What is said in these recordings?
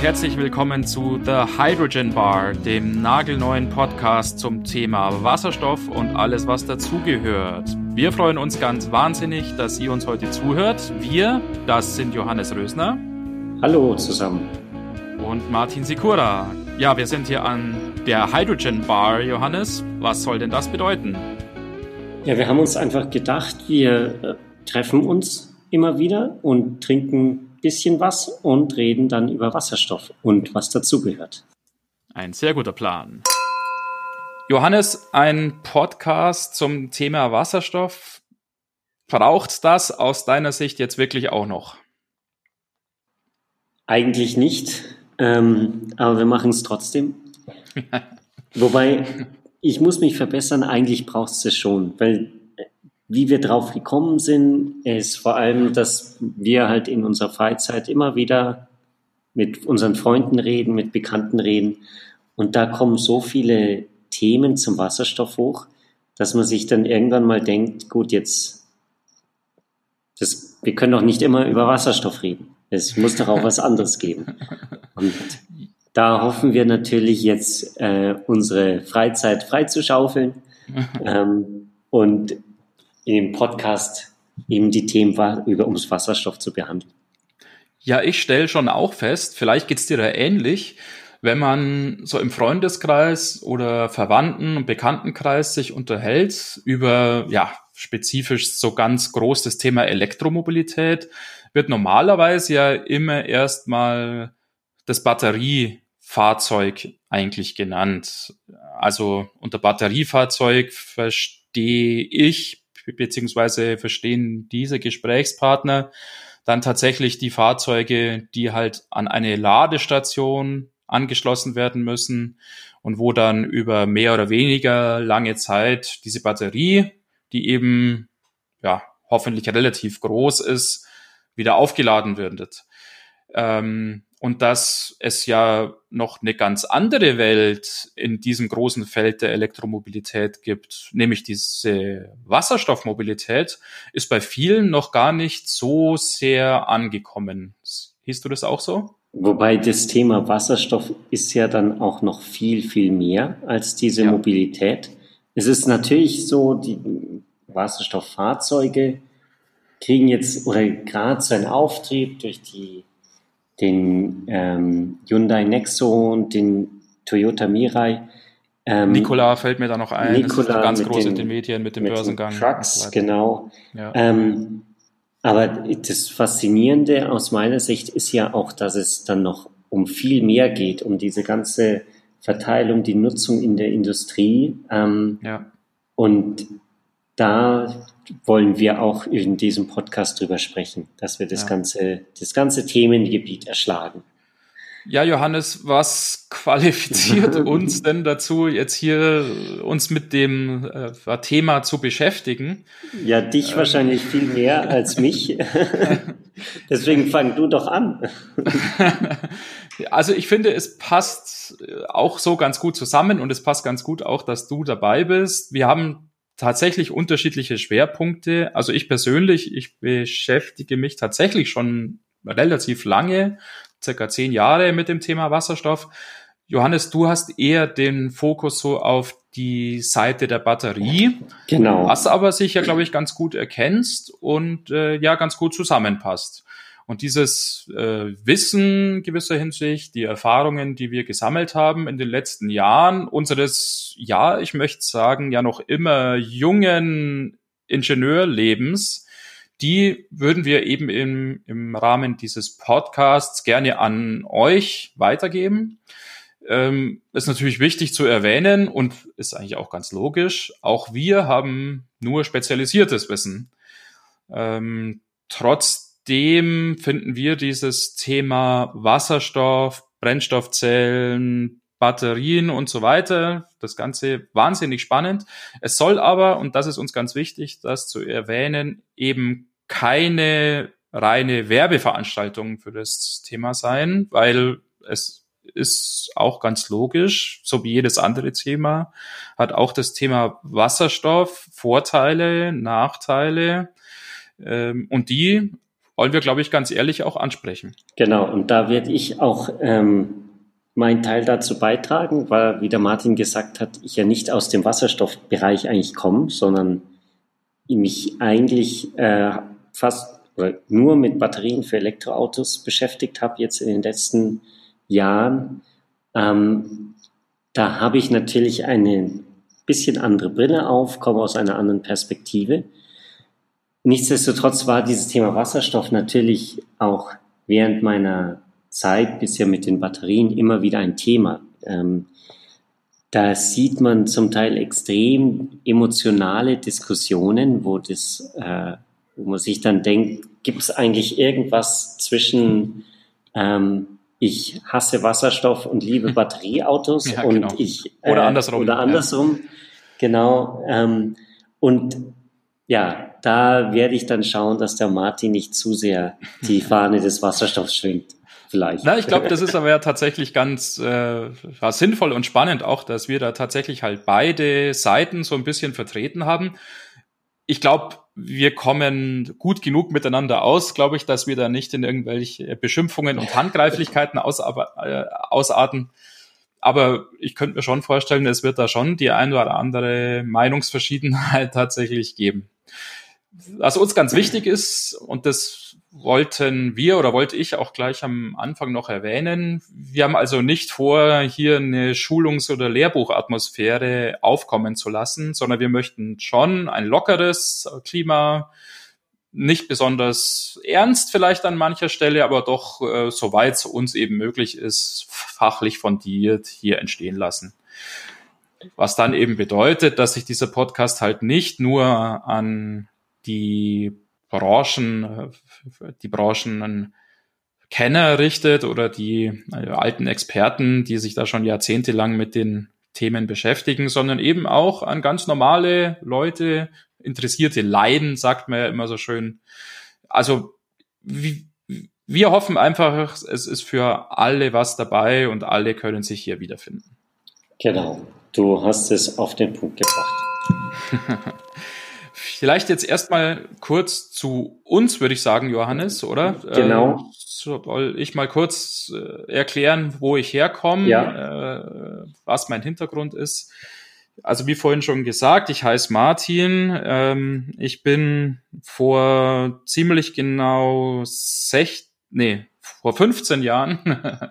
Und herzlich willkommen zu The Hydrogen Bar, dem nagelneuen Podcast zum Thema Wasserstoff und alles, was dazugehört. Wir freuen uns ganz wahnsinnig, dass ihr uns heute zuhört. Wir, das sind Johannes Rösner. Hallo zusammen. Und Martin Sikura. Ja, wir sind hier an der Hydrogen Bar, Johannes. Was soll denn das bedeuten? Ja, wir haben uns einfach gedacht, wir äh, treffen uns immer wieder und trinken bisschen was und reden dann über Wasserstoff und was dazugehört. Ein sehr guter Plan. Johannes, ein Podcast zum Thema Wasserstoff. Braucht das aus deiner Sicht jetzt wirklich auch noch? Eigentlich nicht, ähm, aber wir machen es trotzdem. Wobei, ich muss mich verbessern, eigentlich braucht es es schon, weil wie wir drauf gekommen sind, ist vor allem, dass wir halt in unserer Freizeit immer wieder mit unseren Freunden reden, mit Bekannten reden. Und da kommen so viele Themen zum Wasserstoff hoch, dass man sich dann irgendwann mal denkt, gut, jetzt, das, wir können doch nicht immer über Wasserstoff reden. Es muss doch auch was anderes geben. Und da hoffen wir natürlich jetzt, äh, unsere Freizeit freizuschaufeln. ähm, und in dem Podcast eben die Themen über ums Wasserstoff zu behandeln. Ja, ich stelle schon auch fest, vielleicht geht's dir da ähnlich, wenn man so im Freundeskreis oder Verwandten- und Bekanntenkreis sich unterhält über, ja, spezifisch so ganz groß das Thema Elektromobilität, wird normalerweise ja immer erstmal das Batteriefahrzeug eigentlich genannt. Also unter Batteriefahrzeug verstehe ich beziehungsweise verstehen diese Gesprächspartner dann tatsächlich die Fahrzeuge, die halt an eine Ladestation angeschlossen werden müssen und wo dann über mehr oder weniger lange Zeit diese Batterie, die eben ja hoffentlich relativ groß ist, wieder aufgeladen wird. Ähm, und dass es ja noch eine ganz andere Welt in diesem großen Feld der Elektromobilität gibt, nämlich diese Wasserstoffmobilität, ist bei vielen noch gar nicht so sehr angekommen. Siehst du das auch so? Wobei das Thema Wasserstoff ist ja dann auch noch viel, viel mehr als diese ja. Mobilität. Es ist natürlich so, die Wasserstofffahrzeuge kriegen jetzt oder gerade so einen Auftrieb durch die den ähm, Hyundai Nexo und den Toyota Mirai. Ähm, Nikola fällt mir da noch ein. Nikola ganz groß in den Medien mit dem mit Börsengang. Trucks, so genau. Ja. Ähm, aber das Faszinierende aus meiner Sicht ist ja auch, dass es dann noch um viel mehr geht, um diese ganze Verteilung, die Nutzung in der Industrie. Ähm, ja. Und da wollen wir auch in diesem Podcast drüber sprechen, dass wir das ja. ganze, das ganze Themengebiet erschlagen. Ja, Johannes, was qualifiziert uns denn dazu, jetzt hier uns mit dem äh, Thema zu beschäftigen? Ja, dich ähm. wahrscheinlich viel mehr als mich. Deswegen fang du doch an. also ich finde, es passt auch so ganz gut zusammen und es passt ganz gut auch, dass du dabei bist. Wir haben tatsächlich unterschiedliche Schwerpunkte. Also ich persönlich, ich beschäftige mich tatsächlich schon relativ lange, circa zehn Jahre mit dem Thema Wasserstoff. Johannes, du hast eher den Fokus so auf die Seite der Batterie. Genau. Was aber sich ja, glaube ich, ganz gut erkennst und äh, ja ganz gut zusammenpasst. Und dieses äh, Wissen gewisser Hinsicht, die Erfahrungen, die wir gesammelt haben in den letzten Jahren, unseres, ja, ich möchte sagen, ja noch immer jungen Ingenieurlebens, die würden wir eben im, im Rahmen dieses Podcasts gerne an euch weitergeben. Ähm, ist natürlich wichtig zu erwähnen und ist eigentlich auch ganz logisch. Auch wir haben nur spezialisiertes Wissen. Ähm, trotz trotzdem finden wir dieses Thema Wasserstoff, Brennstoffzellen, Batterien und so weiter, das Ganze wahnsinnig spannend. Es soll aber, und das ist uns ganz wichtig, das zu erwähnen, eben keine reine Werbeveranstaltung für das Thema sein, weil es ist auch ganz logisch, so wie jedes andere Thema, hat auch das Thema Wasserstoff Vorteile, Nachteile. Ähm, und die wollen wir, glaube ich, ganz ehrlich auch ansprechen. Genau, und da werde ich auch ähm, meinen Teil dazu beitragen, weil, wie der Martin gesagt hat, ich ja nicht aus dem Wasserstoffbereich eigentlich komme, sondern mich eigentlich äh, fast nur mit Batterien für Elektroautos beschäftigt habe, jetzt in den letzten Jahren. Ähm, da habe ich natürlich eine bisschen andere Brille auf, komme aus einer anderen Perspektive. Nichtsdestotrotz war dieses Thema Wasserstoff natürlich auch während meiner Zeit bisher mit den Batterien immer wieder ein Thema. Ähm, da sieht man zum Teil extrem emotionale Diskussionen, wo das, äh, wo man sich dann denkt, gibt es eigentlich irgendwas zwischen ähm, ich hasse Wasserstoff und liebe Batterieautos ja, und genau. ich äh, oder andersrum oder andersrum ja. genau ähm, und ja da werde ich dann schauen, dass der Martin nicht zu sehr die Fahne des Wasserstoffs schwingt vielleicht. Na, ich glaube, das ist aber ja tatsächlich ganz äh, sinnvoll und spannend auch, dass wir da tatsächlich halt beide Seiten so ein bisschen vertreten haben. Ich glaube, wir kommen gut genug miteinander aus, glaube ich, dass wir da nicht in irgendwelche Beschimpfungen und Handgreiflichkeiten aus, äh, ausarten. Aber ich könnte mir schon vorstellen, es wird da schon die ein oder andere Meinungsverschiedenheit tatsächlich geben. Was uns ganz wichtig ist, und das wollten wir oder wollte ich auch gleich am Anfang noch erwähnen. Wir haben also nicht vor, hier eine Schulungs- oder Lehrbuchatmosphäre aufkommen zu lassen, sondern wir möchten schon ein lockeres Klima, nicht besonders ernst vielleicht an mancher Stelle, aber doch äh, soweit es uns eben möglich ist, fachlich fundiert hier entstehen lassen. Was dann eben bedeutet, dass sich dieser Podcast halt nicht nur an die Branchen, die Branchen Kenner richtet oder die äh, alten Experten, die sich da schon jahrzehntelang mit den Themen beschäftigen, sondern eben auch an ganz normale Leute, interessierte Leiden, sagt man ja immer so schön. Also wir hoffen einfach, es ist für alle was dabei und alle können sich hier wiederfinden. Genau, du hast es auf den Punkt gebracht. Vielleicht jetzt erstmal kurz zu uns, würde ich sagen, Johannes, oder? Genau. Äh, soll ich mal kurz äh, erklären, wo ich herkomme, ja. äh, was mein Hintergrund ist. Also wie vorhin schon gesagt, ich heiße Martin. Ähm, ich bin vor ziemlich genau sech, nee, vor 15 Jahren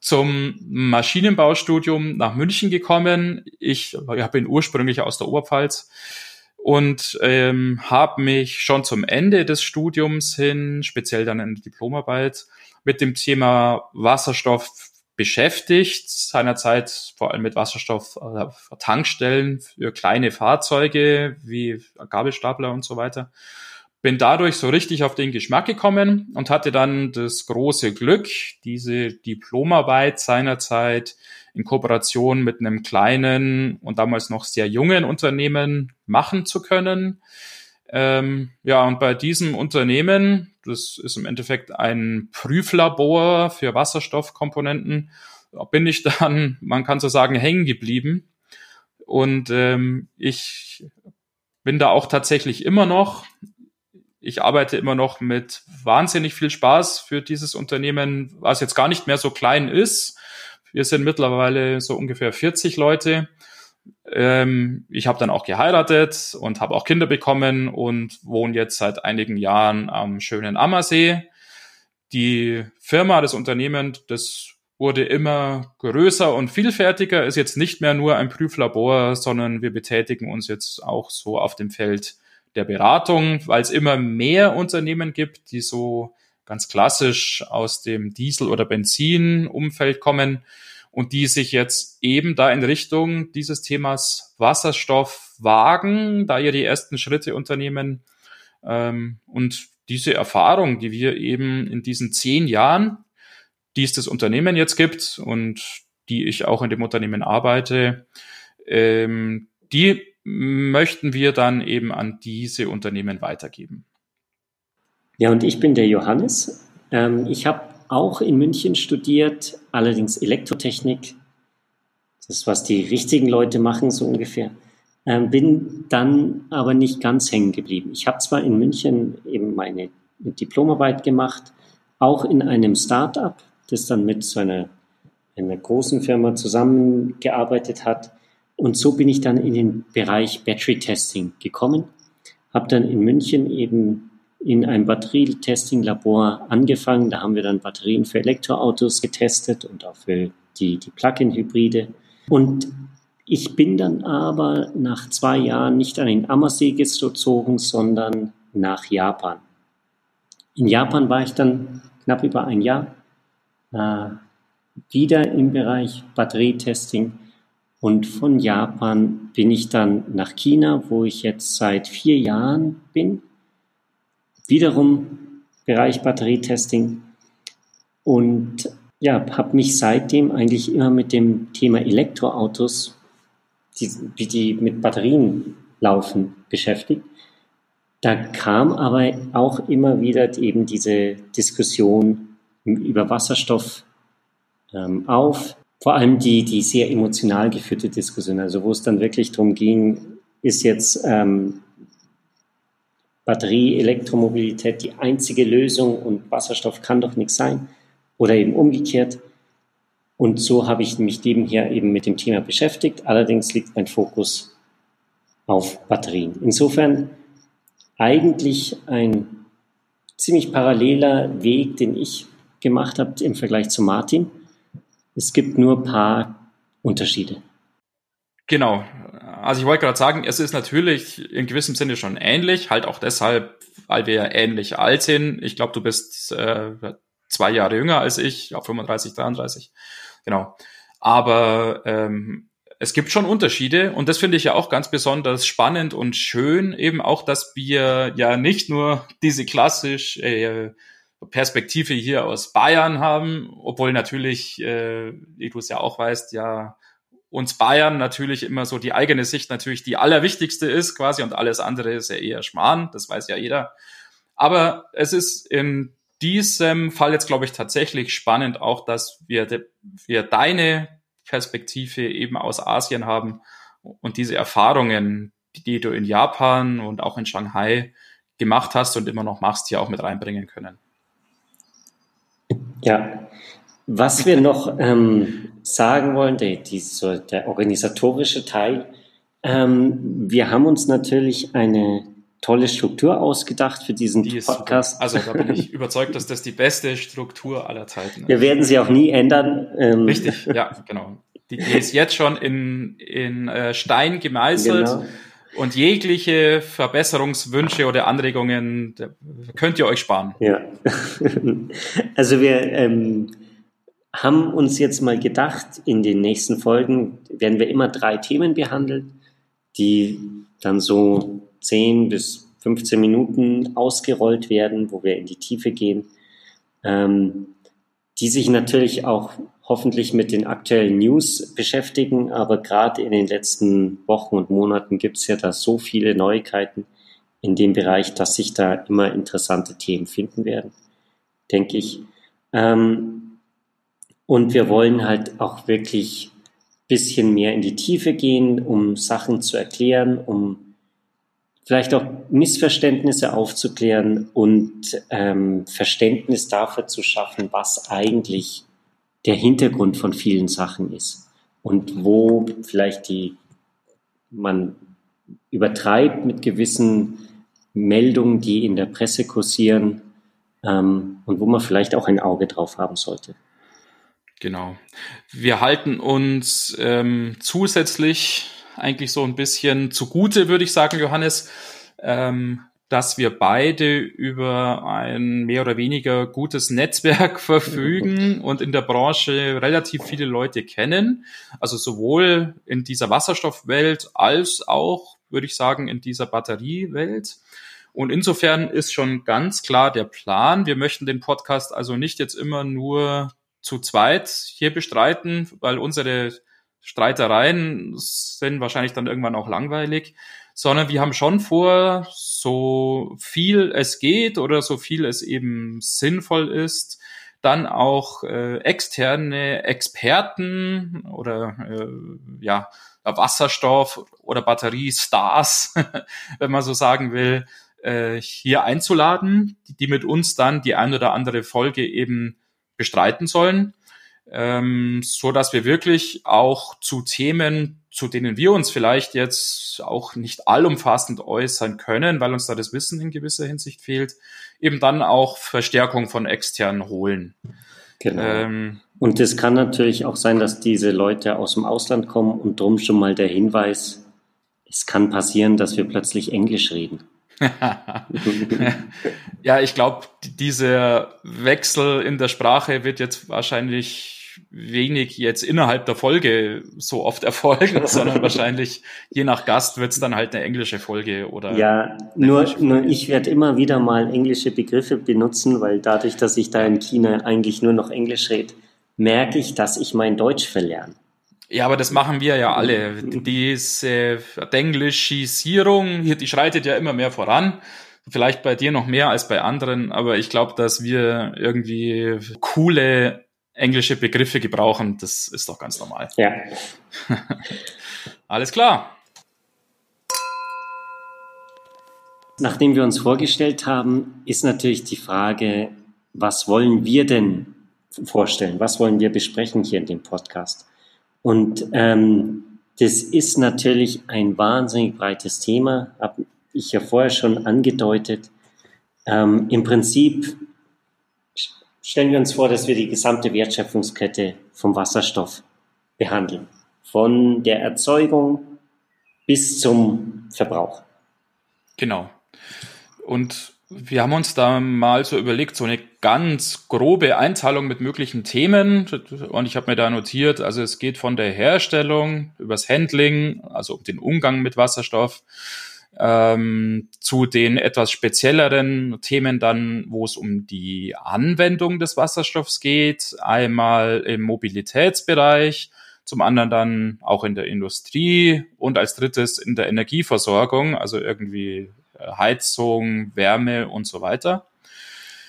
zum Maschinenbaustudium nach München gekommen. Ich ja, bin ursprünglich aus der Oberpfalz und ähm, habe mich schon zum Ende des Studiums hin, speziell dann in der Diplomarbeit, mit dem Thema Wasserstoff beschäftigt, seinerzeit vor allem mit Wasserstoff äh, Tankstellen für kleine Fahrzeuge wie Gabelstapler und so weiter. Bin dadurch so richtig auf den Geschmack gekommen und hatte dann das große Glück, diese Diplomarbeit seinerzeit in Kooperation mit einem kleinen und damals noch sehr jungen Unternehmen machen zu können. Ähm, ja, und bei diesem Unternehmen, das ist im Endeffekt ein Prüflabor für Wasserstoffkomponenten, bin ich dann, man kann so sagen, hängen geblieben. Und ähm, ich bin da auch tatsächlich immer noch. Ich arbeite immer noch mit wahnsinnig viel Spaß für dieses Unternehmen, was jetzt gar nicht mehr so klein ist, wir sind mittlerweile so ungefähr 40 Leute. Ähm, ich habe dann auch geheiratet und habe auch Kinder bekommen und wohne jetzt seit einigen Jahren am schönen Ammersee. Die Firma, das Unternehmen, das wurde immer größer und vielfältiger, ist jetzt nicht mehr nur ein Prüflabor, sondern wir betätigen uns jetzt auch so auf dem Feld der Beratung, weil es immer mehr Unternehmen gibt, die so ganz klassisch aus dem Diesel- oder Benzinumfeld kommen und die sich jetzt eben da in Richtung dieses Themas Wasserstoff wagen, da ihr die ersten Schritte unternehmen. Ähm, und diese Erfahrung, die wir eben in diesen zehn Jahren, die es das Unternehmen jetzt gibt und die ich auch in dem Unternehmen arbeite, ähm, die möchten wir dann eben an diese Unternehmen weitergeben. Ja, und ich bin der Johannes. Ähm, ich habe auch in München studiert, allerdings Elektrotechnik. Das ist, was die richtigen Leute machen, so ungefähr. Ähm, bin dann aber nicht ganz hängen geblieben. Ich habe zwar in München eben meine Diplomarbeit gemacht, auch in einem Start-up, das dann mit so einer, einer großen Firma zusammengearbeitet hat. Und so bin ich dann in den Bereich Battery Testing gekommen, habe dann in München eben in einem Batterietesting-Labor angefangen. Da haben wir dann Batterien für Elektroautos getestet und auch für die, die Plug-in-Hybride. Und ich bin dann aber nach zwei Jahren nicht an den Ammersee gezogen, sondern nach Japan. In Japan war ich dann knapp über ein Jahr äh, wieder im Bereich Batterietesting und von Japan bin ich dann nach China, wo ich jetzt seit vier Jahren bin. Wiederum Bereich Batterietesting und ja, habe mich seitdem eigentlich immer mit dem Thema Elektroautos, die, wie die mit Batterien laufen, beschäftigt. Da kam aber auch immer wieder eben diese Diskussion über Wasserstoff ähm, auf. Vor allem die, die sehr emotional geführte Diskussion, also wo es dann wirklich darum ging, ist jetzt ähm, Batterie, Elektromobilität die einzige Lösung und Wasserstoff kann doch nichts sein oder eben umgekehrt. Und so habe ich mich nebenher eben mit dem Thema beschäftigt. Allerdings liegt mein Fokus auf Batterien. Insofern eigentlich ein ziemlich paralleler Weg, den ich gemacht habe im Vergleich zu Martin. Es gibt nur ein paar Unterschiede. Genau. Also ich wollte gerade sagen, es ist natürlich in gewissem Sinne schon ähnlich, halt auch deshalb, weil wir ja ähnlich alt sind. Ich glaube, du bist äh, zwei Jahre jünger als ich, auf 35, 33. Genau. Aber ähm, es gibt schon Unterschiede und das finde ich ja auch ganz besonders spannend und schön, eben auch, dass wir ja nicht nur diese klassisch äh, Perspektive hier aus Bayern haben, obwohl natürlich, äh, wie du es ja auch weißt, ja uns Bayern natürlich immer so die eigene Sicht natürlich die allerwichtigste ist quasi und alles andere ist ja eher Schmarrn, das weiß ja jeder. Aber es ist in diesem Fall jetzt, glaube ich, tatsächlich spannend auch, dass wir, de, wir deine Perspektive eben aus Asien haben und diese Erfahrungen, die, die du in Japan und auch in Shanghai gemacht hast und immer noch machst, hier auch mit reinbringen können. Ja, was wir noch ähm, sagen wollen, der, die, so der organisatorische Teil, ähm, wir haben uns natürlich eine tolle Struktur ausgedacht für diesen die Podcast. Also da bin ich überzeugt, dass das die beste Struktur aller Zeiten ist. Wir werden sie auch nie ändern. Ähm. Richtig, ja, genau. Die, die ist jetzt schon in, in äh, Stein gemeißelt. Genau. Und jegliche Verbesserungswünsche oder Anregungen könnt ihr euch sparen. Ja. Also wir ähm, haben uns jetzt mal gedacht, in den nächsten Folgen werden wir immer drei Themen behandeln, die dann so 10 bis 15 Minuten ausgerollt werden, wo wir in die Tiefe gehen, ähm, die sich natürlich auch hoffentlich mit den aktuellen News beschäftigen, aber gerade in den letzten Wochen und Monaten gibt es ja da so viele Neuigkeiten in dem Bereich, dass sich da immer interessante Themen finden werden, denke ich. Ähm, und wir wollen halt auch wirklich bisschen mehr in die Tiefe gehen, um Sachen zu erklären, um vielleicht auch Missverständnisse aufzuklären und ähm, Verständnis dafür zu schaffen, was eigentlich der Hintergrund von vielen Sachen ist und wo vielleicht die man übertreibt mit gewissen Meldungen, die in der Presse kursieren ähm, und wo man vielleicht auch ein Auge drauf haben sollte. Genau. Wir halten uns ähm, zusätzlich eigentlich so ein bisschen zugute, würde ich sagen, Johannes, ähm, dass wir beide über ein mehr oder weniger gutes Netzwerk verfügen und in der Branche relativ viele Leute kennen. Also sowohl in dieser Wasserstoffwelt als auch, würde ich sagen, in dieser Batteriewelt. Und insofern ist schon ganz klar der Plan. Wir möchten den Podcast also nicht jetzt immer nur zu zweit hier bestreiten, weil unsere Streitereien sind wahrscheinlich dann irgendwann auch langweilig, sondern wir haben schon vor, so viel es geht oder so viel es eben sinnvoll ist, dann auch äh, externe Experten oder äh, ja Wasserstoff oder Batteriestars, wenn man so sagen will, äh, hier einzuladen, die, die mit uns dann die ein oder andere Folge eben bestreiten sollen, ähm, so dass wir wirklich auch zu Themen, zu denen wir uns vielleicht jetzt auch nicht allumfassend äußern können, weil uns da das Wissen in gewisser Hinsicht fehlt, eben dann auch Verstärkung von externen holen. Genau. Ähm, und es kann natürlich auch sein, dass diese Leute aus dem Ausland kommen und drum schon mal der Hinweis, es kann passieren, dass wir plötzlich Englisch reden. ja, ich glaube, dieser Wechsel in der Sprache wird jetzt wahrscheinlich wenig jetzt innerhalb der Folge so oft erfolgen, sondern wahrscheinlich je nach Gast wird es dann halt eine englische Folge oder. Ja, nur, nur ich werde immer wieder mal englische Begriffe benutzen, weil dadurch, dass ich da in China eigentlich nur noch Englisch rede, merke ich, dass ich mein Deutsch verlerne. Ja, aber das machen wir ja alle. Diese Denglischisierung, die schreitet ja immer mehr voran. Vielleicht bei dir noch mehr als bei anderen, aber ich glaube, dass wir irgendwie coole englische Begriffe gebrauchen. Das ist doch ganz normal. Ja. Alles klar. Nachdem wir uns vorgestellt haben, ist natürlich die Frage, was wollen wir denn vorstellen? Was wollen wir besprechen hier in dem Podcast? Und ähm, das ist natürlich ein wahnsinnig breites Thema, habe ich ja vorher schon angedeutet. Ähm, Im Prinzip stellen wir uns vor, dass wir die gesamte Wertschöpfungskette vom Wasserstoff behandeln. Von der Erzeugung bis zum Verbrauch. Genau. Und wir haben uns da mal so überlegt, so eine ganz grobe Einteilung mit möglichen Themen. Und ich habe mir da notiert, also es geht von der Herstellung übers Handling, also um den Umgang mit Wasserstoff, ähm, zu den etwas spezielleren Themen dann, wo es um die Anwendung des Wasserstoffs geht, einmal im Mobilitätsbereich, zum anderen dann auch in der Industrie und als drittes in der Energieversorgung, also irgendwie Heizung, Wärme und so weiter.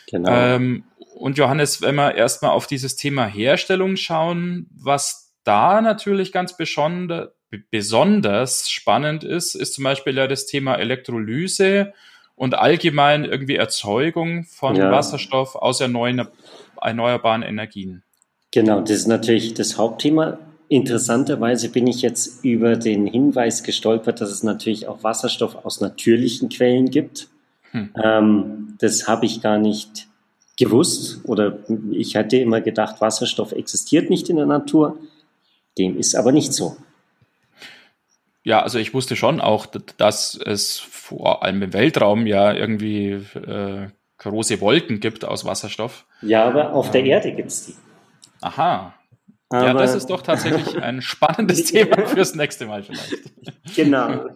Genau. Ähm, und Johannes, wenn wir erstmal auf dieses Thema Herstellung schauen, was da natürlich ganz besonder, besonders spannend ist, ist zum Beispiel ja das Thema Elektrolyse und allgemein irgendwie Erzeugung von ja. Wasserstoff aus erneuerbaren Energien. Genau, das ist natürlich das Hauptthema. Interessanterweise bin ich jetzt über den Hinweis gestolpert, dass es natürlich auch Wasserstoff aus natürlichen Quellen gibt. Hm. Ähm, das habe ich gar nicht gewusst oder ich hatte immer gedacht, Wasserstoff existiert nicht in der Natur. Dem ist aber nicht so. Ja, also ich wusste schon auch, dass es vor allem im Weltraum ja irgendwie äh, große Wolken gibt aus Wasserstoff. Ja, aber auf der Erde gibt es die. Aha, aber ja, das ist doch tatsächlich ein spannendes Thema fürs nächste Mal vielleicht. Genau.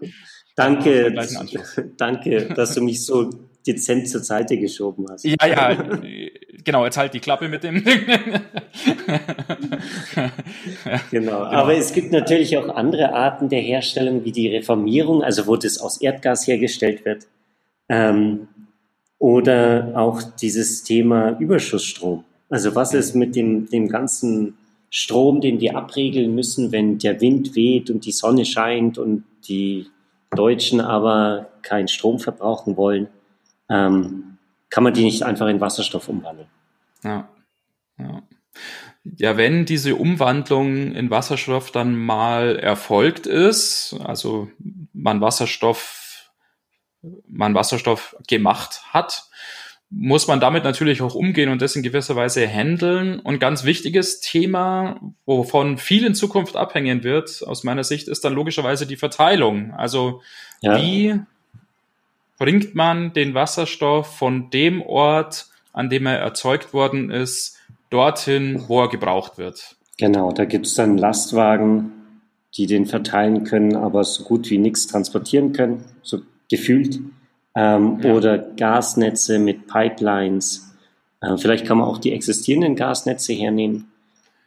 Danke, danke, dass du mich so dezent zur Seite geschoben hast. Ja, ja, genau, jetzt halt die Klappe mit dem. ja, genau. genau, aber es gibt natürlich auch andere Arten der Herstellung, wie die Reformierung, also wo das aus Erdgas hergestellt wird. Ähm, oder auch dieses Thema Überschussstrom. Also was ist mit dem, dem ganzen Strom, den wir abregeln müssen, wenn der Wind weht und die Sonne scheint und die Deutschen aber keinen Strom verbrauchen wollen, ähm, kann man die nicht einfach in Wasserstoff umwandeln. Ja. ja. Ja, wenn diese Umwandlung in Wasserstoff dann mal erfolgt ist, also man Wasserstoff, man Wasserstoff gemacht hat, muss man damit natürlich auch umgehen und das in gewisser Weise handeln. Und ganz wichtiges Thema, wovon viel in Zukunft abhängen wird, aus meiner Sicht, ist dann logischerweise die Verteilung. Also ja. wie bringt man den Wasserstoff von dem Ort, an dem er erzeugt worden ist, dorthin, wo er gebraucht wird? Genau, da gibt es dann Lastwagen, die den verteilen können, aber so gut wie nichts transportieren können, so gefühlt ähm, ja. oder Gasnetze mit Pipelines. Äh, vielleicht kann man auch die existierenden Gasnetze hernehmen.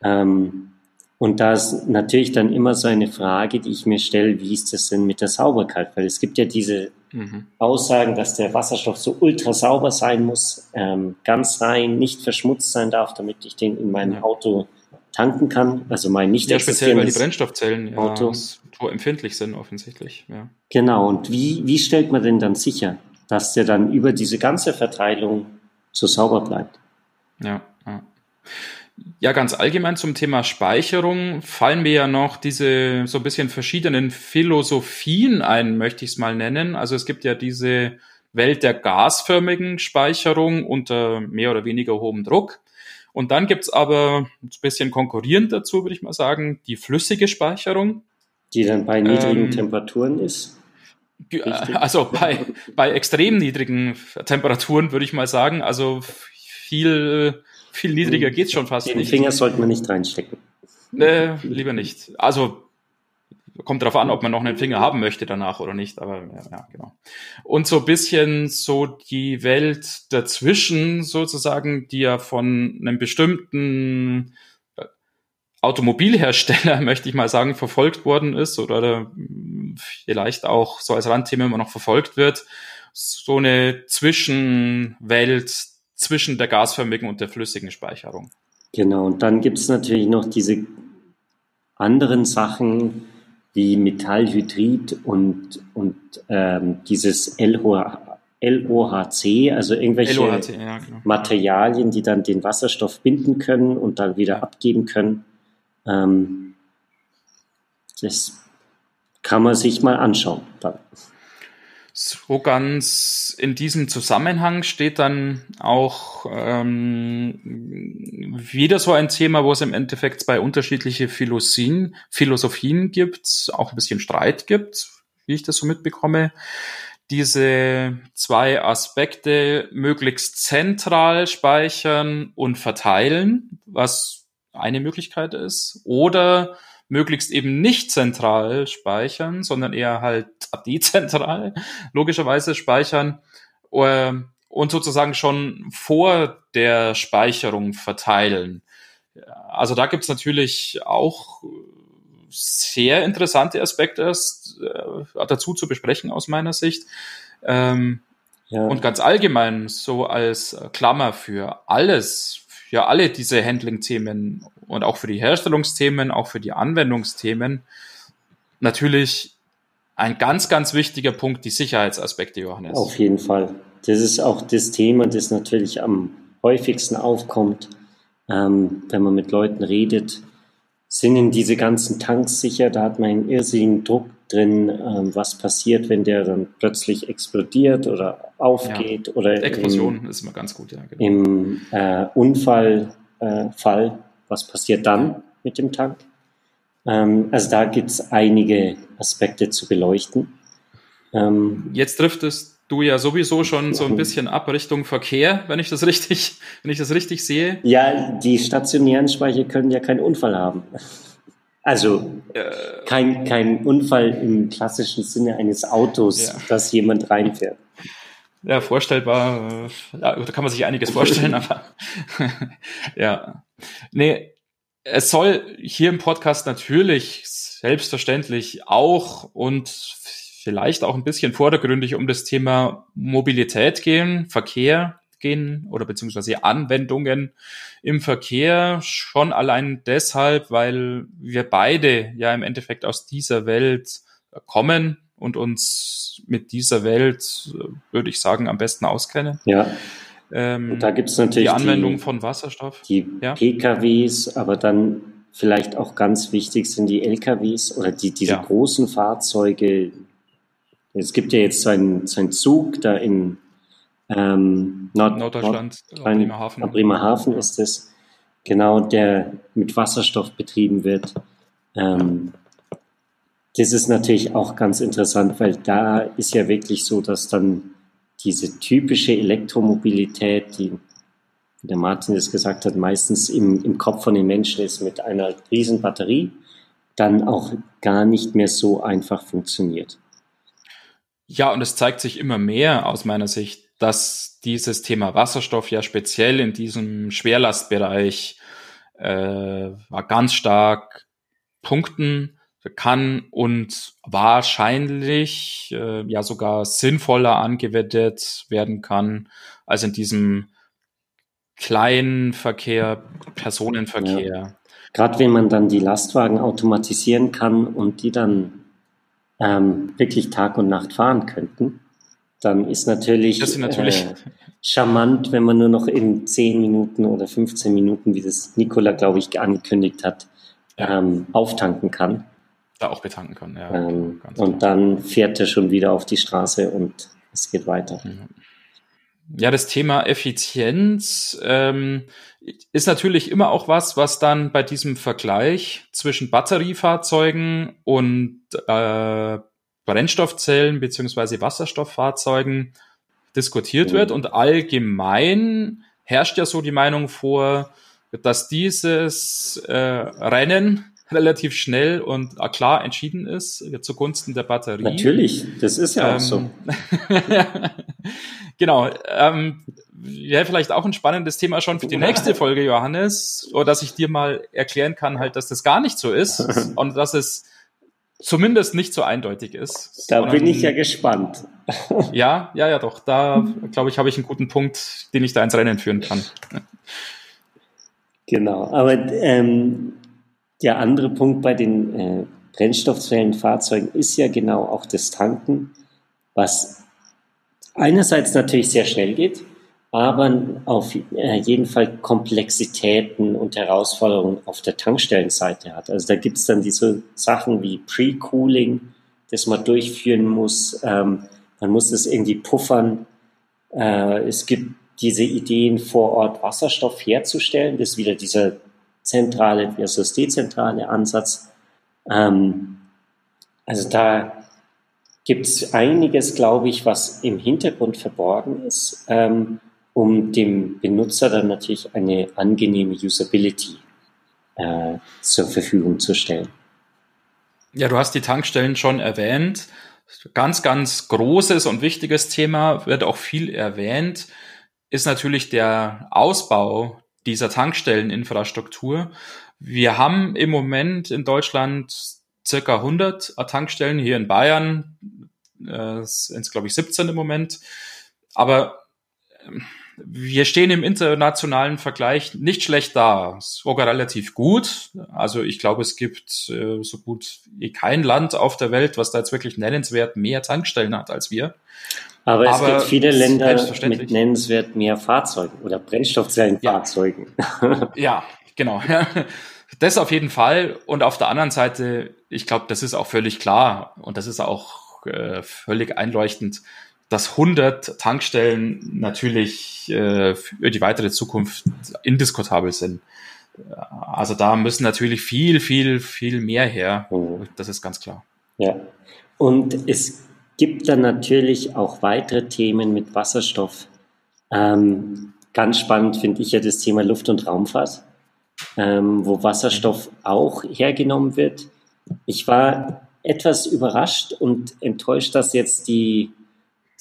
Ähm, und da ist natürlich dann immer so eine Frage, die ich mir stelle, wie ist das denn mit der Sauberkeit? Weil es gibt ja diese mhm. Aussagen, dass der Wasserstoff so ultra sauber sein muss, ähm, ganz rein, nicht verschmutzt sein darf, damit ich den in meinem ja. Auto tanken kann. Also mein nicht Ja, speziell, weil die Brennstoffzellen ja, so empfindlich sind offensichtlich. Ja. Genau. Und wie, wie stellt man denn dann sicher, dass der dann über diese ganze Verteilung so sauber bleibt. Ja, ja. Ja, ganz allgemein zum Thema Speicherung fallen mir ja noch diese so ein bisschen verschiedenen Philosophien ein, möchte ich es mal nennen. Also es gibt ja diese Welt der gasförmigen Speicherung unter mehr oder weniger hohem Druck. Und dann gibt's aber ein bisschen konkurrierend dazu, würde ich mal sagen, die flüssige Speicherung. Die dann bei niedrigen ähm, Temperaturen ist. Richtig? Also bei, bei extrem niedrigen Temperaturen würde ich mal sagen. Also viel viel niedriger geht's schon fast Den nicht. Den Finger sollte man nicht reinstecken. Äh, lieber nicht. Also kommt darauf an, ob man noch einen Finger haben möchte danach oder nicht, aber ja, genau. Und so ein bisschen so die Welt dazwischen sozusagen, die ja von einem bestimmten äh, Automobilhersteller, möchte ich mal sagen, verfolgt worden ist oder vielleicht auch so als Randthema immer noch verfolgt wird, so eine Zwischenwelt zwischen der gasförmigen und der flüssigen Speicherung. Genau, und dann gibt es natürlich noch diese anderen Sachen wie Metallhydrid und, und ähm, dieses LOH, LOHC, also irgendwelche LOHC, ja, genau. Materialien, die dann den Wasserstoff binden können und dann wieder abgeben können. Ähm, das kann man sich mal anschauen. Dann. So ganz in diesem Zusammenhang steht dann auch ähm, wieder so ein Thema, wo es im Endeffekt zwei unterschiedliche Philosophien, Philosophien gibt, auch ein bisschen Streit gibt, wie ich das so mitbekomme. Diese zwei Aspekte möglichst zentral speichern und verteilen, was eine Möglichkeit ist, oder möglichst eben nicht zentral speichern, sondern eher halt dezentral logischerweise speichern äh, und sozusagen schon vor der Speicherung verteilen. Also da gibt's natürlich auch sehr interessante Aspekte äh, dazu zu besprechen aus meiner Sicht. Ähm, ja. Und ganz allgemein so als Klammer für alles, für alle diese Handling-Themen und auch für die Herstellungsthemen, auch für die Anwendungsthemen natürlich ein ganz, ganz wichtiger Punkt, die Sicherheitsaspekte, Johannes. Auf jeden Fall. Das ist auch das Thema, das natürlich am häufigsten aufkommt, ähm, wenn man mit Leuten redet. Sind in diese ganzen Tanks sicher? Da hat man einen irrsinnigen Druck drin, ähm, was passiert, wenn der dann plötzlich explodiert oder aufgeht ja. oder Explosion im, ist immer ganz gut, ja. Genau. Im äh, Unfallfall, äh, was passiert dann mit dem Tank? Ähm, also da gibt es einige Aspekte zu beleuchten. Ähm, Jetzt trifft es du ja sowieso schon so ein bisschen ab Richtung Verkehr, wenn ich das richtig, wenn ich das richtig sehe. Ja, die stationären Speicher können ja keinen Unfall haben. Also äh, kein, kein Unfall im klassischen Sinne eines Autos, ja. dass jemand reinfährt. Ja, vorstellbar. Äh, ja, da kann man sich einiges vorstellen, aber ja. Nee, es soll hier im Podcast natürlich selbstverständlich auch und vielleicht auch ein bisschen vordergründig um das Thema Mobilität gehen, Verkehr gehen oder beziehungsweise Anwendungen im Verkehr schon allein deshalb, weil wir beide ja im Endeffekt aus dieser Welt kommen und uns mit dieser Welt, würde ich sagen, am besten auskennen. Ja. Ähm, und da gibt es natürlich die Anwendung die, von Wasserstoff. Die ja? PKWs, aber dann vielleicht auch ganz wichtig sind die LKWs oder die, diese ja. großen Fahrzeuge. Es gibt ja jetzt so einen, so einen Zug da in ähm, Nord Norddeutschland, Nord Bremerhaven. Bremerhaven ist es, genau, der mit Wasserstoff betrieben wird. Ähm, das ist natürlich auch ganz interessant, weil da ist ja wirklich so, dass dann diese typische Elektromobilität, die wie der Martin es gesagt hat, meistens im, im Kopf von den Menschen ist mit einer riesen Batterie, dann auch gar nicht mehr so einfach funktioniert. Ja, und es zeigt sich immer mehr aus meiner Sicht, dass dieses Thema Wasserstoff ja speziell in diesem Schwerlastbereich äh, ganz stark punkten kann und wahrscheinlich äh, ja sogar sinnvoller angewendet werden kann als in diesem kleinen Verkehr, Personenverkehr. Ja. Gerade wenn man dann die Lastwagen automatisieren kann und die dann ähm, wirklich Tag und Nacht fahren könnten, dann ist natürlich, ist natürlich äh, charmant, wenn man nur noch in 10 Minuten oder 15 Minuten, wie das Nikola, glaube ich, angekündigt hat, ähm, auftanken kann. Da auch betanken kann, ja. Ähm, und dann fährt er schon wieder auf die Straße und es geht weiter. Ja, das Thema Effizienz ähm, ist natürlich immer auch was, was dann bei diesem Vergleich zwischen Batteriefahrzeugen und äh, Brennstoffzellen beziehungsweise Wasserstofffahrzeugen diskutiert mhm. wird. Und allgemein herrscht ja so die Meinung vor, dass dieses äh, Rennen relativ schnell und klar entschieden ist zugunsten der Batterie. Natürlich, das ist ja ähm, auch so. genau. Ähm, ja, vielleicht auch ein spannendes Thema schon für die nächste Folge, Johannes, oder dass ich dir mal erklären kann, halt, dass das gar nicht so ist und dass es zumindest nicht so eindeutig ist. Da bin ich ja gespannt. ja, ja, ja, doch. Da glaube ich, habe ich einen guten Punkt, den ich da ins Rennen führen kann. Genau, aber ähm, der andere Punkt bei den äh, Brennstoffzellenfahrzeugen ist ja genau auch das Tanken, was einerseits natürlich sehr schnell geht, aber auf äh, jeden Fall Komplexitäten und Herausforderungen auf der Tankstellenseite hat. Also da gibt es dann diese Sachen wie Pre-Cooling, das man durchführen muss. Ähm, man muss das irgendwie puffern. Äh, es gibt diese Ideen vor Ort Wasserstoff herzustellen. Das ist wieder dieser zentrale versus dezentrale Ansatz. Ähm, also da gibt es einiges, glaube ich, was im Hintergrund verborgen ist, ähm, um dem Benutzer dann natürlich eine angenehme Usability äh, zur Verfügung zu stellen. Ja, du hast die Tankstellen schon erwähnt. Ganz, ganz großes und wichtiges Thema, wird auch viel erwähnt, ist natürlich der Ausbau dieser Tankstelleninfrastruktur. Wir haben im Moment in Deutschland circa 100 Tankstellen, hier in Bayern äh, sind es, glaube ich, 17 im Moment. Aber ähm, wir stehen im internationalen Vergleich nicht schlecht da, sogar relativ gut. Also ich glaube, es gibt äh, so gut wie kein Land auf der Welt, was da jetzt wirklich nennenswert mehr Tankstellen hat als wir. Aber, es gibt viele Länder mit nennenswert mehr Fahrzeugen oder Brennstoffzellenfahrzeugen. Ja, ja genau. Das auf jeden Fall. Und auf der anderen Seite, ich glaube, das ist auch völlig klar und das ist auch äh, völlig einleuchtend, dass 100 Tankstellen natürlich äh, für die weitere Zukunft indiskutabel sind. Also da müssen natürlich viel, viel, viel mehr her. Oh. Das ist ganz klar. Ja. Und es gibt dann natürlich auch weitere Themen mit Wasserstoff. Ähm, ganz spannend finde ich ja das Thema Luft- und Raumfahrt, ähm, wo Wasserstoff auch hergenommen wird. Ich war etwas überrascht und enttäuscht, dass jetzt die,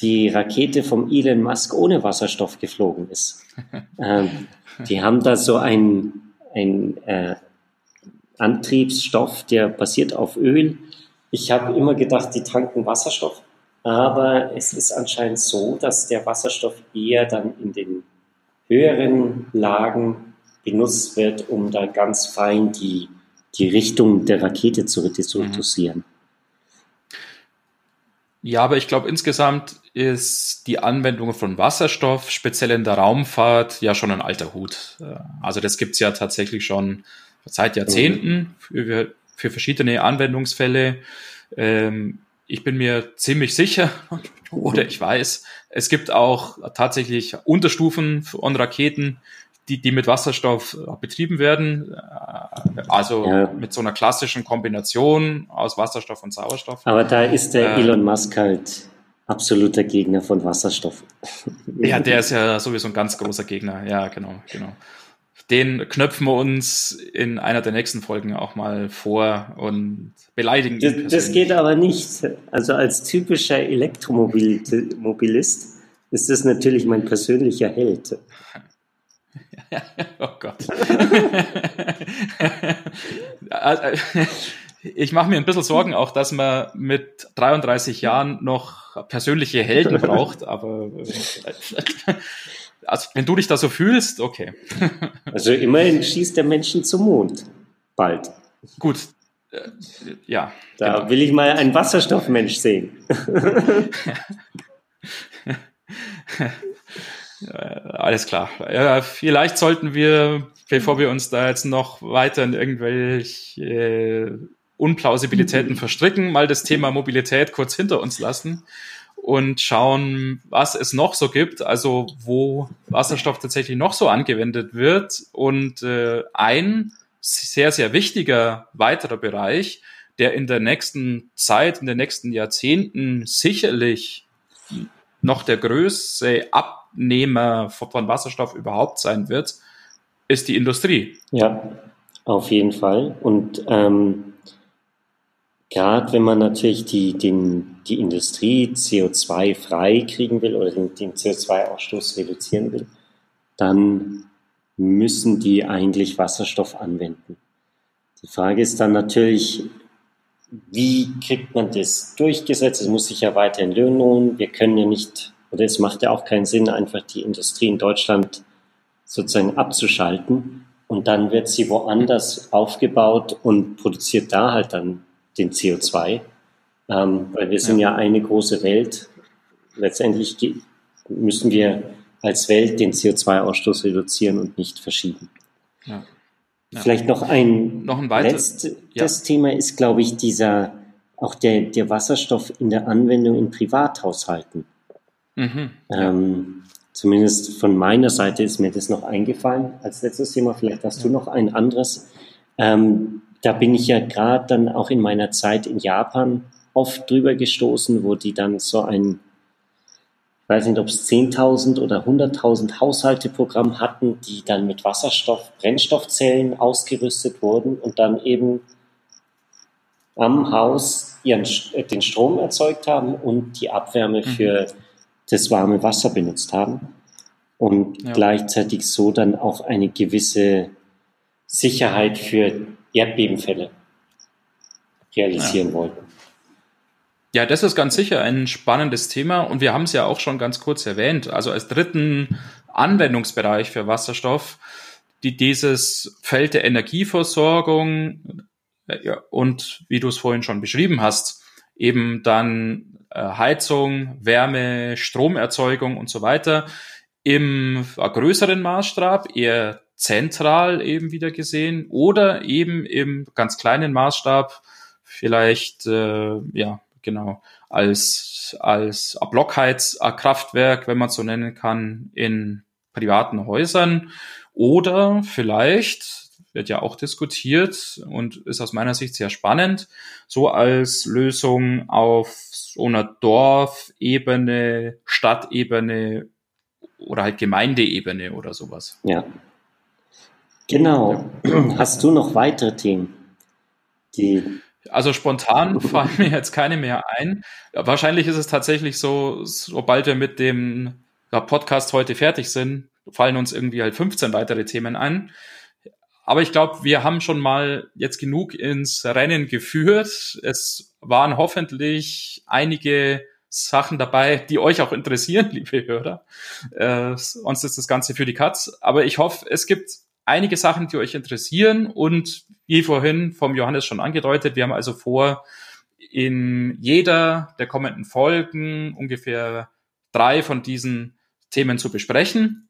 die Rakete vom Elon Musk ohne Wasserstoff geflogen ist. ähm, die haben da so einen, ein äh, Antriebsstoff, der basiert auf Öl. Ich habe immer gedacht, die tanken Wasserstoff. Aber es ist anscheinend so, dass der Wasserstoff eher dann in den höheren Lagen benutzt wird, um da ganz fein die, die Richtung der Rakete zu reduzieren. Ja, aber ich glaube, insgesamt ist die Anwendung von Wasserstoff, speziell in der Raumfahrt, ja schon ein alter Hut. Also das gibt es ja tatsächlich schon seit Jahrzehnten mhm. für, für verschiedene Anwendungsfälle. Ähm, ich bin mir ziemlich sicher oder ich weiß, es gibt auch tatsächlich Unterstufen von Raketen, die, die mit Wasserstoff betrieben werden. Also ja. mit so einer klassischen Kombination aus Wasserstoff und Sauerstoff. Aber da ist der äh, Elon Musk halt absoluter Gegner von Wasserstoff. Ja, der ist ja sowieso ein ganz großer Gegner. Ja, genau, genau den knöpfen wir uns in einer der nächsten Folgen auch mal vor und beleidigen ihn. Das, das geht aber nicht. Also als typischer Elektromobilist ist das natürlich mein persönlicher Held. oh Gott. ich mache mir ein bisschen Sorgen auch, dass man mit 33 Jahren noch persönliche Helden braucht, aber also wenn du dich da so fühlst, okay. also immerhin schießt der Menschen zum Mond. Bald. Gut. Äh, ja. Da genau. will ich mal einen Wasserstoffmensch sehen. Alles klar. Ja, vielleicht sollten wir, bevor wir uns da jetzt noch weiter in irgendwelche äh, Unplausibilitäten verstricken, mal das Thema Mobilität kurz hinter uns lassen und schauen, was es noch so gibt, also wo Wasserstoff tatsächlich noch so angewendet wird. Und äh, ein sehr, sehr wichtiger weiterer Bereich, der in der nächsten Zeit, in den nächsten Jahrzehnten sicherlich noch der größte Abnehmer von Wasserstoff überhaupt sein wird, ist die Industrie. Ja, auf jeden Fall. Und ähm, gerade wenn man natürlich die, den, die Industrie CO2 frei kriegen will oder den, den CO2-Ausstoß reduzieren will, dann müssen die eigentlich Wasserstoff anwenden. Die Frage ist dann natürlich, wie kriegt man das durchgesetzt? Es muss sich ja weiterhin lohnen. Wir können ja nicht, oder es macht ja auch keinen Sinn, einfach die Industrie in Deutschland sozusagen abzuschalten. Und dann wird sie woanders aufgebaut und produziert da halt dann den CO2. Ähm, weil wir sind ja. ja eine große Welt. Letztendlich müssen wir als Welt den CO2-Ausstoß reduzieren und nicht verschieben. Ja. Ja. Vielleicht noch ein, noch ein letztes ja. Thema ist, glaube ich, dieser, auch der, der Wasserstoff in der Anwendung in Privathaushalten. Mhm. Ähm, zumindest von meiner Seite ist mir das noch eingefallen als letztes Thema. Vielleicht hast du noch ein anderes. Ähm, da bin ich ja gerade dann auch in meiner Zeit in Japan oft drüber gestoßen, wo die dann so ein ich weiß nicht, ob es 10.000 oder 100.000 Haushalteprogramm hatten, die dann mit Wasserstoff, Brennstoffzellen ausgerüstet wurden und dann eben am Haus ihren, äh, den Strom erzeugt haben und die Abwärme mhm. für das warme Wasser benutzt haben und ja. gleichzeitig so dann auch eine gewisse Sicherheit für Erdbebenfälle realisieren ja. wollten. Ja, das ist ganz sicher ein spannendes Thema und wir haben es ja auch schon ganz kurz erwähnt. Also als dritten Anwendungsbereich für Wasserstoff, die dieses Feld der Energieversorgung äh, und wie du es vorhin schon beschrieben hast, eben dann äh, Heizung, Wärme, Stromerzeugung und so weiter im größeren Maßstab, eher zentral eben wieder gesehen oder eben im ganz kleinen Maßstab vielleicht äh, ja genau, als, als Blockheizkraftwerk, wenn man so nennen kann, in privaten Häusern oder vielleicht wird ja auch diskutiert und ist aus meiner Sicht sehr spannend, so als Lösung auf so einer Dorfebene, Stadtebene oder halt Gemeindeebene oder sowas. Ja. Genau. Ja. Hast du noch weitere Themen, die also spontan fallen mir jetzt keine mehr ein. Wahrscheinlich ist es tatsächlich so, sobald wir mit dem Podcast heute fertig sind, fallen uns irgendwie halt 15 weitere Themen ein. Aber ich glaube, wir haben schon mal jetzt genug ins Rennen geführt. Es waren hoffentlich einige Sachen dabei, die euch auch interessieren, liebe Hörer. Äh, sonst ist das Ganze für die Katz. Aber ich hoffe, es gibt einige Sachen, die euch interessieren und wie vorhin vom Johannes schon angedeutet, wir haben also vor, in jeder der kommenden Folgen ungefähr drei von diesen Themen zu besprechen.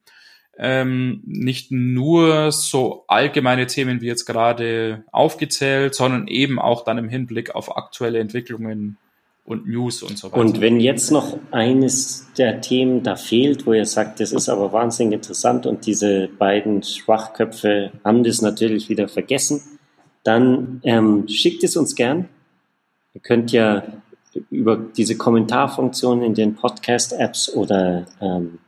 Ähm, nicht nur so allgemeine Themen wie jetzt gerade aufgezählt, sondern eben auch dann im Hinblick auf aktuelle Entwicklungen und News und so weiter. Und wenn jetzt noch eines der Themen da fehlt, wo ihr sagt, das ist aber wahnsinnig interessant und diese beiden Schwachköpfe haben das natürlich wieder vergessen, dann ähm, schickt es uns gern. Ihr könnt ja über diese Kommentarfunktion in den Podcast-Apps oder ähm,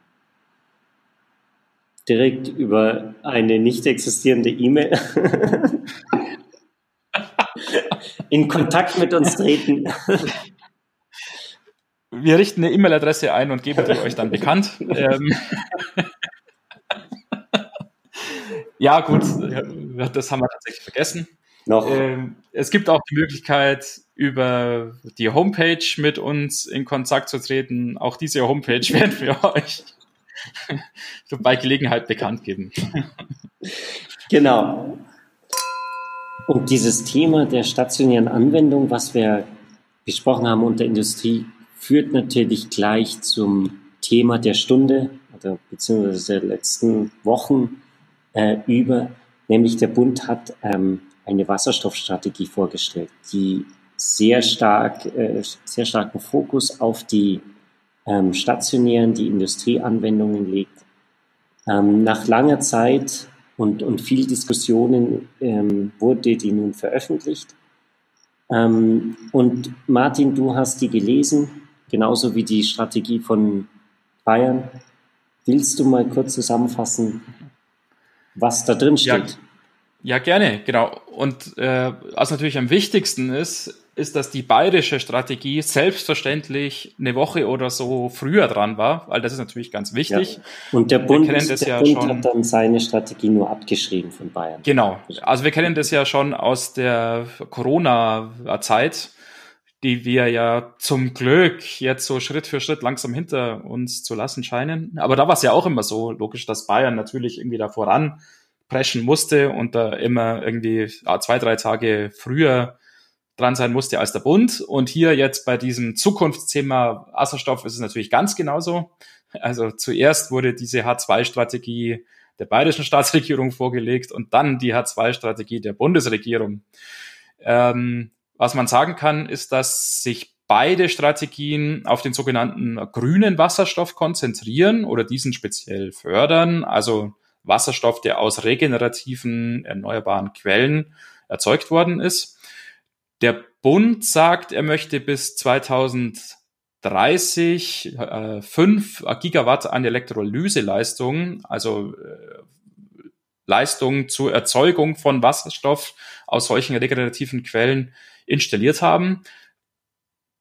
direkt über eine nicht existierende E-Mail in Kontakt mit uns treten. Wir richten eine E-Mail-Adresse ein und geben die euch dann bekannt. Ähm, ja, gut, das haben wir tatsächlich vergessen. Noch. Ähm, es gibt auch die Möglichkeit, über die Homepage mit uns in Kontakt zu treten. Auch diese Homepage werden wir euch bei Gelegenheit bekannt geben. Genau. Und dieses Thema der stationären Anwendung, was wir besprochen haben unter Industrie führt natürlich gleich zum Thema der Stunde oder beziehungsweise der letzten Wochen äh, über, nämlich der Bund hat ähm, eine Wasserstoffstrategie vorgestellt, die sehr stark, äh, sehr starken Fokus auf die ähm, stationären, die Industrieanwendungen legt. Ähm, nach langer Zeit und, und viel Diskussionen ähm, wurde die nun veröffentlicht. Ähm, und Martin, du hast die gelesen, genauso wie die Strategie von Bayern. Willst du mal kurz zusammenfassen, was da drin steht? Ja, ja gerne, genau. Und äh, was natürlich am wichtigsten ist, ist, dass die bayerische Strategie selbstverständlich eine Woche oder so früher dran war, weil das ist natürlich ganz wichtig. Ja. Und der Bund, der ja Bund schon, hat dann seine Strategie nur abgeschrieben von Bayern. Genau. Also wir kennen das ja schon aus der Corona-Zeit, die wir ja zum Glück jetzt so Schritt für Schritt langsam hinter uns zu lassen scheinen. Aber da war es ja auch immer so logisch, dass Bayern natürlich irgendwie da voran preschen musste und da immer irgendwie zwei, drei Tage früher dran sein musste als der Bund. Und hier jetzt bei diesem Zukunftsthema Wasserstoff ist es natürlich ganz genauso. Also zuerst wurde diese H2-Strategie der bayerischen Staatsregierung vorgelegt und dann die H2-Strategie der Bundesregierung. Ähm, was man sagen kann, ist, dass sich beide Strategien auf den sogenannten grünen Wasserstoff konzentrieren oder diesen speziell fördern. Also Wasserstoff, der aus regenerativen, erneuerbaren Quellen erzeugt worden ist. Der Bund sagt, er möchte bis 2030 äh, 5 Gigawatt an Elektrolyseleistung, also äh, Leistung zur Erzeugung von Wasserstoff aus solchen regenerativen Quellen installiert haben.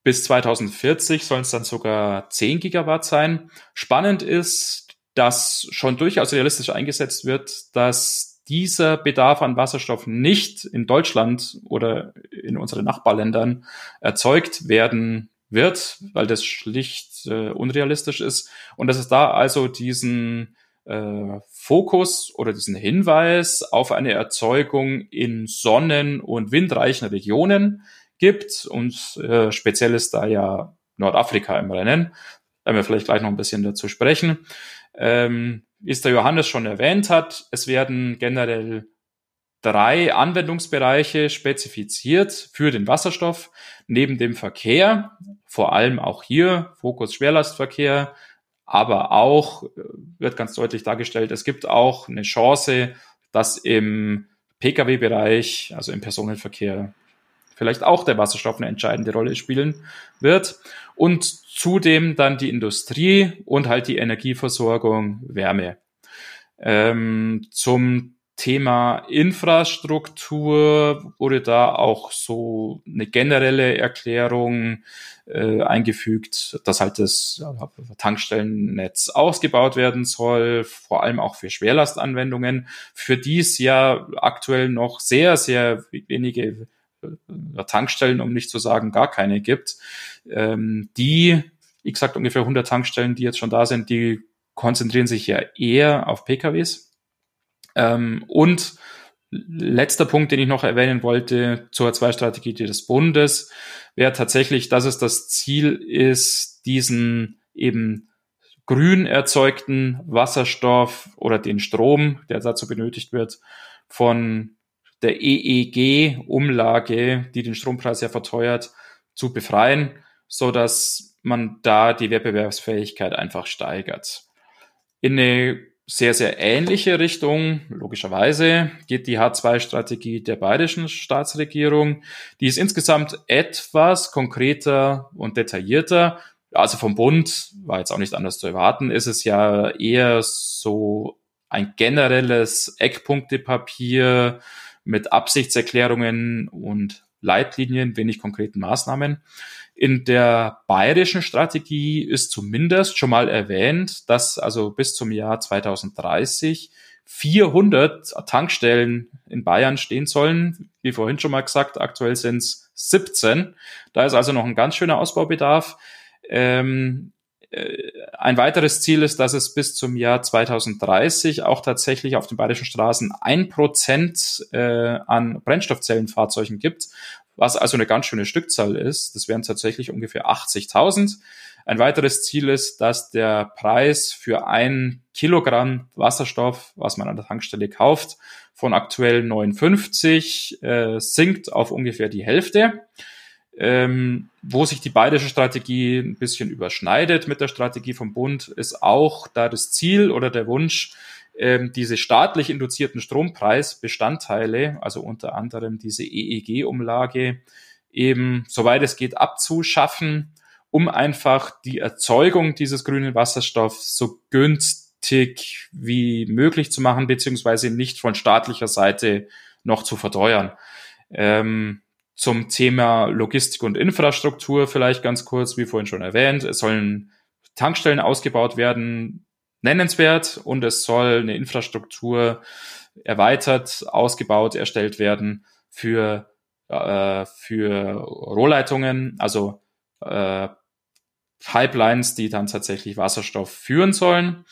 Bis 2040 sollen es dann sogar 10 Gigawatt sein. Spannend ist, dass schon durchaus realistisch eingesetzt wird, dass dieser Bedarf an Wasserstoff nicht in Deutschland oder in unseren Nachbarländern erzeugt werden wird, weil das schlicht äh, unrealistisch ist. Und dass es da also diesen äh, Fokus oder diesen Hinweis auf eine Erzeugung in sonnen- und windreichen Regionen gibt. Und äh, speziell ist da ja Nordafrika im Rennen. Da werden wir vielleicht gleich noch ein bisschen dazu sprechen. Ähm, wie es der Johannes schon erwähnt hat, es werden generell drei Anwendungsbereiche spezifiziert für den Wasserstoff. Neben dem Verkehr, vor allem auch hier, Fokus Schwerlastverkehr, aber auch äh, wird ganz deutlich dargestellt, es gibt auch eine Chance, dass im Pkw-Bereich, also im Personenverkehr, vielleicht auch der Wasserstoff eine entscheidende Rolle spielen wird. Und zudem dann die Industrie und halt die Energieversorgung Wärme. Ähm, zum Thema Infrastruktur wurde da auch so eine generelle Erklärung äh, eingefügt, dass halt das Tankstellennetz ausgebaut werden soll, vor allem auch für Schwerlastanwendungen, für die es ja aktuell noch sehr, sehr wenige äh, Tankstellen, um nicht zu sagen gar keine gibt, ähm, die, wie gesagt, ungefähr 100 Tankstellen, die jetzt schon da sind, die konzentrieren sich ja eher auf PKWs. Ähm, und letzter Punkt, den ich noch erwähnen wollte zur Zwei-Strategie des Bundes, wäre tatsächlich, dass es das Ziel ist, diesen eben grün erzeugten Wasserstoff oder den Strom, der dazu benötigt wird, von der EEG-Umlage, die den Strompreis ja verteuert, zu befreien, so dass man da die Wettbewerbsfähigkeit einfach steigert. In eine sehr, sehr ähnliche Richtung, logischerweise, geht die H2-Strategie der bayerischen Staatsregierung. Die ist insgesamt etwas konkreter und detaillierter. Also vom Bund war jetzt auch nicht anders zu erwarten, ist es ja eher so ein generelles Eckpunktepapier, mit Absichtserklärungen und Leitlinien, wenig konkreten Maßnahmen. In der bayerischen Strategie ist zumindest schon mal erwähnt, dass also bis zum Jahr 2030 400 Tankstellen in Bayern stehen sollen. Wie vorhin schon mal gesagt, aktuell sind es 17. Da ist also noch ein ganz schöner Ausbaubedarf. Ähm, Äh, ein weiteres Ziel ist, dass es bis zum Jahr 2030 auch tatsächlich auf den bayerischen Straßen ein Prozent äh, an Brennstoffzellenfahrzeugen gibt, was also eine ganz schöne Stückzahl ist. Das wären tatsächlich ungefähr 80.000. Ein weiteres Ziel ist, dass der Preis für ein Kilogramm Wasserstoff, was man an der Tankstelle kauft, von aktuell 59 äh, sinkt auf ungefähr die Hälfte. Ähm, wo sich die bayerische Strategie ein bisschen überschneidet mit der Strategie vom Bund, ist auch da das Ziel oder der Wunsch, ähm, diese staatlich induzierten Strompreisbestandteile, also unter anderem diese EEG-Umlage, eben soweit es geht abzuschaffen, um einfach die Erzeugung dieses grünen Wasserstoffs so günstig wie möglich zu machen, beziehungsweise nicht von staatlicher Seite noch zu verteuern. Ähm, zum Thema Logistik und Infrastruktur vielleicht ganz kurz, wie vorhin schon erwähnt. Es sollen Tankstellen ausgebaut werden, nennenswert, und es soll eine Infrastruktur erweitert, ausgebaut, erstellt werden für, äh, für Rohrleitungen, also äh, Pipelines, die dann tatsächlich Wasserstoff führen sollen.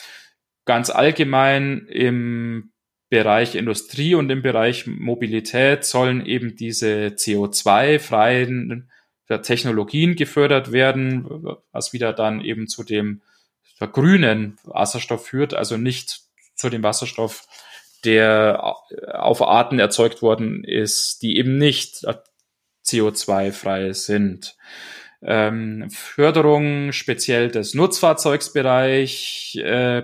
Ganz allgemein im Bereich Industrie und im Bereich Mobilität sollen eben diese CO2-freien Technologien gefördert werden, was wieder dann eben zu dem grünen Wasserstoff führt, also nicht zu dem Wasserstoff, der auf Arten erzeugt worden ist, die eben nicht CO2-frei sind. Ähm, Förderung speziell des Nutzfahrzeugsbereich äh,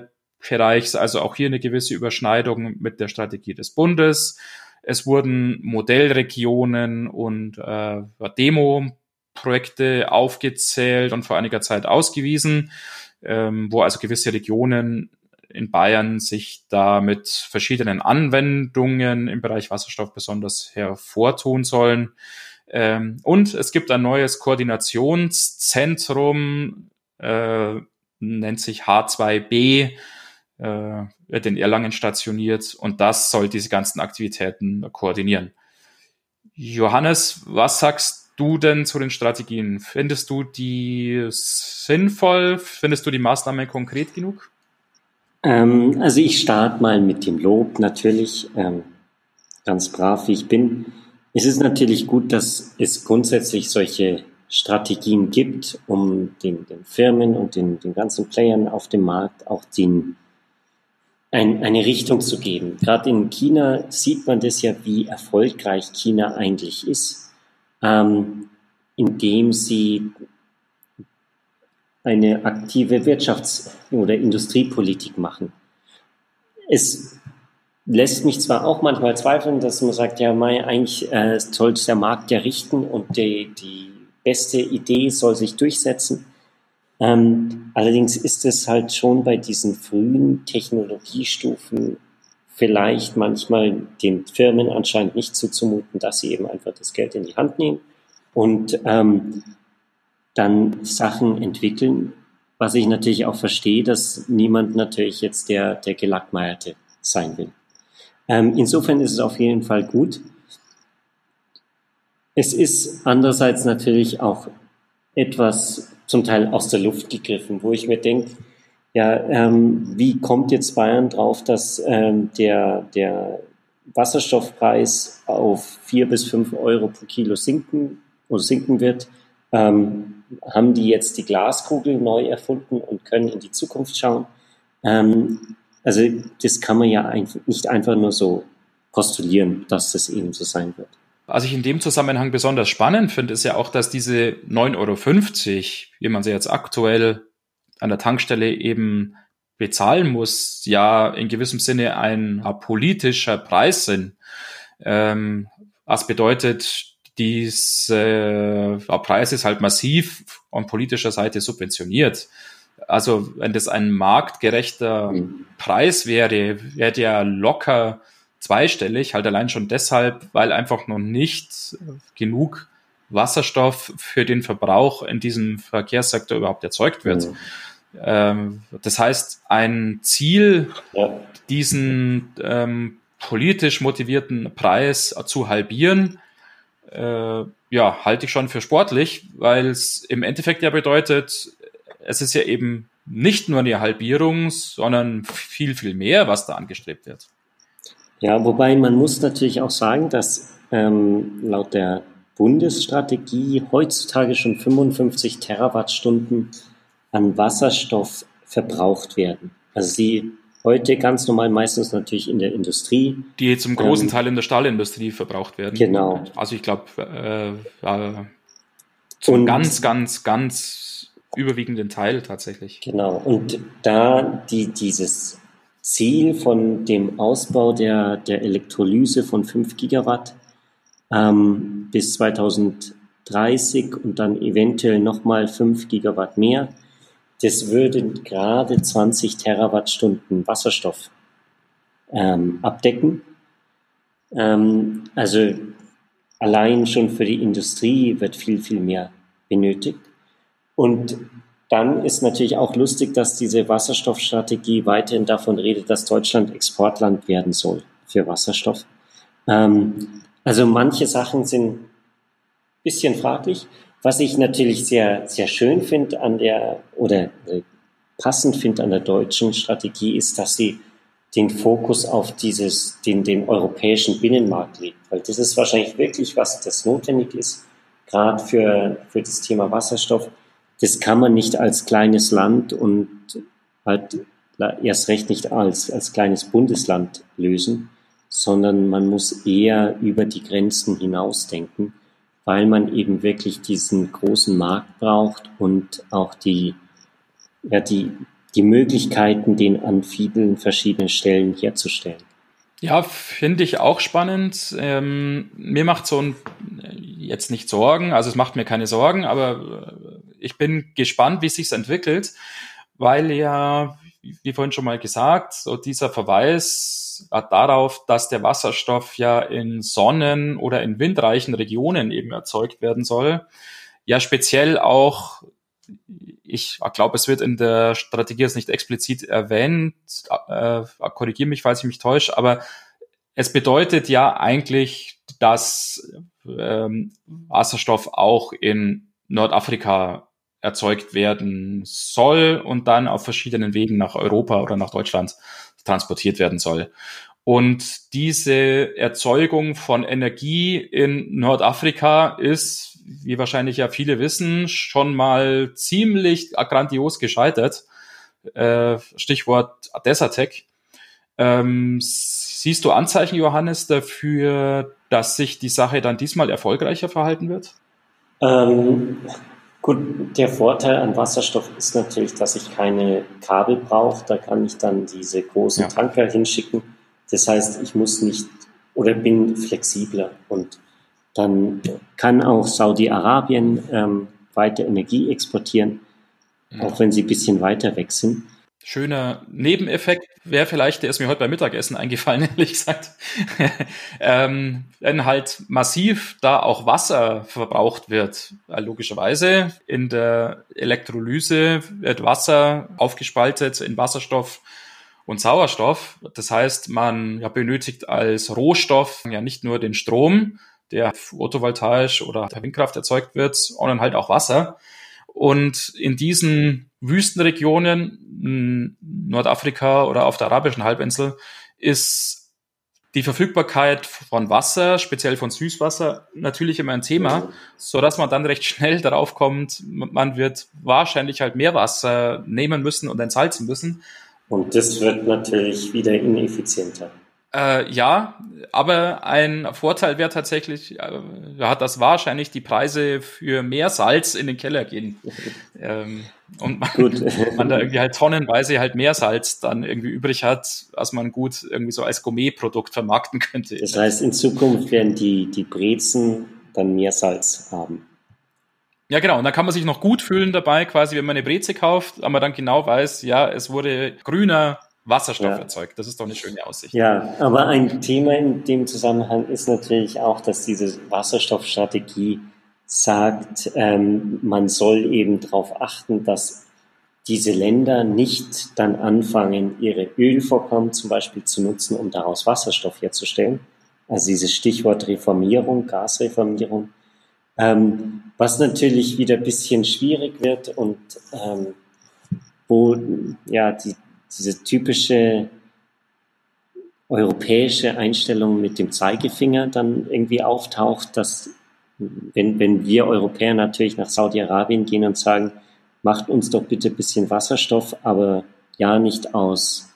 Bereichs, also auch hier eine gewisse Überschneidung mit der Strategie des Bundes. Es wurden Modellregionen und äh, Demo-Projekte aufgezählt und vor einiger Zeit ausgewiesen, ähm, wo also gewisse Regionen in Bayern sich da mit verschiedenen Anwendungen im Bereich Wasserstoff besonders hervortun sollen. Ähm, und es gibt ein neues Koordinationszentrum, äh, nennt sich H2B, äh, wird in Erlangen stationiert und das soll diese ganzen Aktivitäten koordinieren. Johannes, was sagst du denn zu den Strategien? Findest du die sinnvoll? Findest du die Maßnahmen konkret genug? Ähm, also ich starte mal mit dem Lob natürlich, ähm, ganz brav wie ich bin. Es ist natürlich gut, dass es grundsätzlich solche Strategien gibt, um den, den Firmen und den, den ganzen Playern auf dem Markt auch den ein, eine Richtung zu geben. Gerade in China sieht man das ja, wie erfolgreich China eigentlich ist, ähm, indem sie eine aktive Wirtschafts- oder Industriepolitik machen. Es lässt mich zwar auch manchmal zweifeln, dass man sagt, ja, Mai, eigentlich äh, soll der Markt ja richten und die, die beste Idee soll sich durchsetzen. Ähm, allerdings ist es halt schon bei diesen frühen Technologiestufen vielleicht manchmal den Firmen anscheinend nicht zuzumuten, dass sie eben einfach das Geld in die Hand nehmen und ähm, dann Sachen entwickeln, was ich natürlich auch verstehe, dass niemand natürlich jetzt der, der Gelackmeierte sein will. Ähm, insofern ist es auf jeden Fall gut. Es ist andererseits natürlich auch etwas zum Teil aus der Luft gegriffen, wo ich mir denke, ja, ähm, wie kommt jetzt Bayern drauf, dass ähm, der, der Wasserstoffpreis auf vier bis fünf Euro pro Kilo sinken oder sinken wird? Ähm, haben die jetzt die Glaskugel neu erfunden und können in die Zukunft schauen? Ähm, also das kann man ja nicht einfach nur so postulieren, dass das eben so sein wird. Was ich in dem Zusammenhang besonders spannend finde, ist ja auch, dass diese 9,50 Euro, wie man sie jetzt aktuell an der Tankstelle eben bezahlen muss, ja in gewissem Sinne ein politischer Preis sind. Ähm, was bedeutet, dieser Preis ist halt massiv an politischer Seite subventioniert. Also wenn das ein marktgerechter mhm. Preis wäre, wäre der locker zweistellig, halt allein schon deshalb, weil einfach noch nicht genug Wasserstoff für den Verbrauch in diesem Verkehrssektor überhaupt erzeugt wird. Mhm. Ähm, das heißt, ein Ziel, diesen ähm, politisch motivierten Preis zu halbieren, äh, ja, halte ich schon für sportlich, weil es im Endeffekt ja bedeutet, es ist ja eben nicht nur eine Halbierung, sondern viel, viel mehr, was da angestrebt wird. Ja, wobei man muss natürlich auch sagen, dass ähm, laut der Bundesstrategie heutzutage schon 55 Terawattstunden an Wasserstoff verbraucht werden. Also sie heute ganz normal meistens natürlich in der Industrie. Die zum großen ähm, Teil in der Stahlindustrie verbraucht werden. Genau. Also ich glaube, äh, äh, zum ganz, ganz, ganz überwiegenden Teil tatsächlich. Genau. Und da die, dieses Ziel von dem Ausbau der, der Elektrolyse von 5 Gigawatt ähm, bis 2030 und dann eventuell nochmal 5 Gigawatt mehr, das würde gerade 20 Terawattstunden Wasserstoff ähm, abdecken. Ähm, also allein schon für die Industrie wird viel, viel mehr benötigt. Und dann ist natürlich auch lustig, dass diese Wasserstoffstrategie weiterhin davon redet, dass Deutschland Exportland werden soll für Wasserstoff. Ähm, also manche Sachen sind ein bisschen fraglich. Was ich natürlich sehr, sehr schön finde an der, oder äh, passend finde an der deutschen Strategie, ist, dass sie den Fokus auf dieses, den, den europäischen Binnenmarkt legt. Weil das ist wahrscheinlich wirklich was, das notwendig ist, gerade für, für das Thema Wasserstoff. Das kann man nicht als kleines Land und halt erst recht nicht als, als kleines Bundesland lösen, sondern man muss eher über die Grenzen hinausdenken weil man eben wirklich diesen großen Markt braucht und auch die, ja, die, die Möglichkeiten, den an vielen verschiedenen Stellen herzustellen. Ja, finde ich auch spannend. Ähm, mir macht so ein jetzt nicht Sorgen, also es macht mir keine Sorgen, aber ich bin gespannt, wie es sich entwickelt, weil ja, wie vorhin schon mal gesagt, so dieser Verweis darauf, dass der Wasserstoff ja in sonnen- oder in windreichen Regionen eben erzeugt werden soll, ja speziell auch, ich glaube, es wird in der Strategie jetzt nicht explizit erwähnt, äh, korrigiere mich, falls ich mich täusche, aber es bedeutet ja eigentlich, dass ähm, Wasserstoff auch in Nordafrika erzeugt werden soll und dann auf verschiedenen Wegen nach Europa oder nach Deutschland transportiert werden soll. Und diese Erzeugung von Energie in Nordafrika ist, wie wahrscheinlich ja viele wissen, schon mal ziemlich grandios gescheitert. Äh, Stichwort Desertec. Ähm, siehst du Anzeichen, Johannes, dafür, dass sich die Sache dann diesmal erfolgreicher verhalten wird? Ähm, Gut, der Vorteil an Wasserstoff ist natürlich, dass ich keine Kabel brauche. Da kann ich dann diese großen ja. Tanker hinschicken. Das heißt, ich muss nicht oder bin flexibler und dann kann auch Saudi-Arabien ähm, weiter Energie exportieren, ja. auch wenn sie ein bisschen weiter weg sind. Schöner Nebeneffekt wäre vielleicht, der ist mir heute beim Mittagessen eingefallen, ehrlich gesagt, ähm, wenn halt massiv da auch Wasser verbraucht wird, äh, logischerweise. In der Elektrolyse wird Wasser aufgespaltet in Wasserstoff und Sauerstoff. Das heißt, man ja, benötigt als Rohstoff ja nicht nur den Strom, der photovoltaisch oder der Windkraft erzeugt wird, sondern halt auch Wasser. Und in diesen Wüstenregionen, Nordafrika oder auf der arabischen Halbinsel, ist die Verfügbarkeit von Wasser, speziell von Süßwasser, natürlich immer ein Thema, so dass man dann recht schnell darauf kommt, man wird wahrscheinlich halt mehr Wasser nehmen müssen und entsalzen müssen. Und das wird natürlich wieder ineffizienter. Äh, ja, aber ein Vorteil wäre tatsächlich, äh, hat das wahrscheinlich die Preise für mehr Salz in den Keller gehen. ähm, und man, man, da irgendwie halt tonnenweise halt mehr Salz dann irgendwie übrig hat, als man gut irgendwie so als Gourmet-Produkt vermarkten könnte. Das heißt, in Zukunft werden die, die Brezen dann mehr Salz haben. Ja, genau. Und dann kann man sich noch gut fühlen dabei, quasi, wenn man eine Breze kauft, aber man genau weiß, ja, es wurde grüner Wasserstoff ja. erzeugt. Das ist doch eine schöne Aussicht. Ja, aber ein Thema in dem Zusammenhang ist natürlich auch, dass diese Wasserstoffstrategie sagt, ähm, man soll eben darauf achten, dass diese Länder nicht dann anfangen, ihre Ölvorkommen zum Beispiel zu nutzen, um daraus Wasserstoff herzustellen. Also dieses Stichwort Reformierung, Gasreformierung, ähm, was natürlich wieder ein bisschen schwierig wird und ähm, wo ja die, diese typische europäische Einstellung mit dem Zeigefinger dann irgendwie auftaucht, dass wenn, wenn wir Europäer natürlich nach Saudi-Arabien gehen und sagen, macht uns doch bitte ein bisschen Wasserstoff, aber ja nicht aus,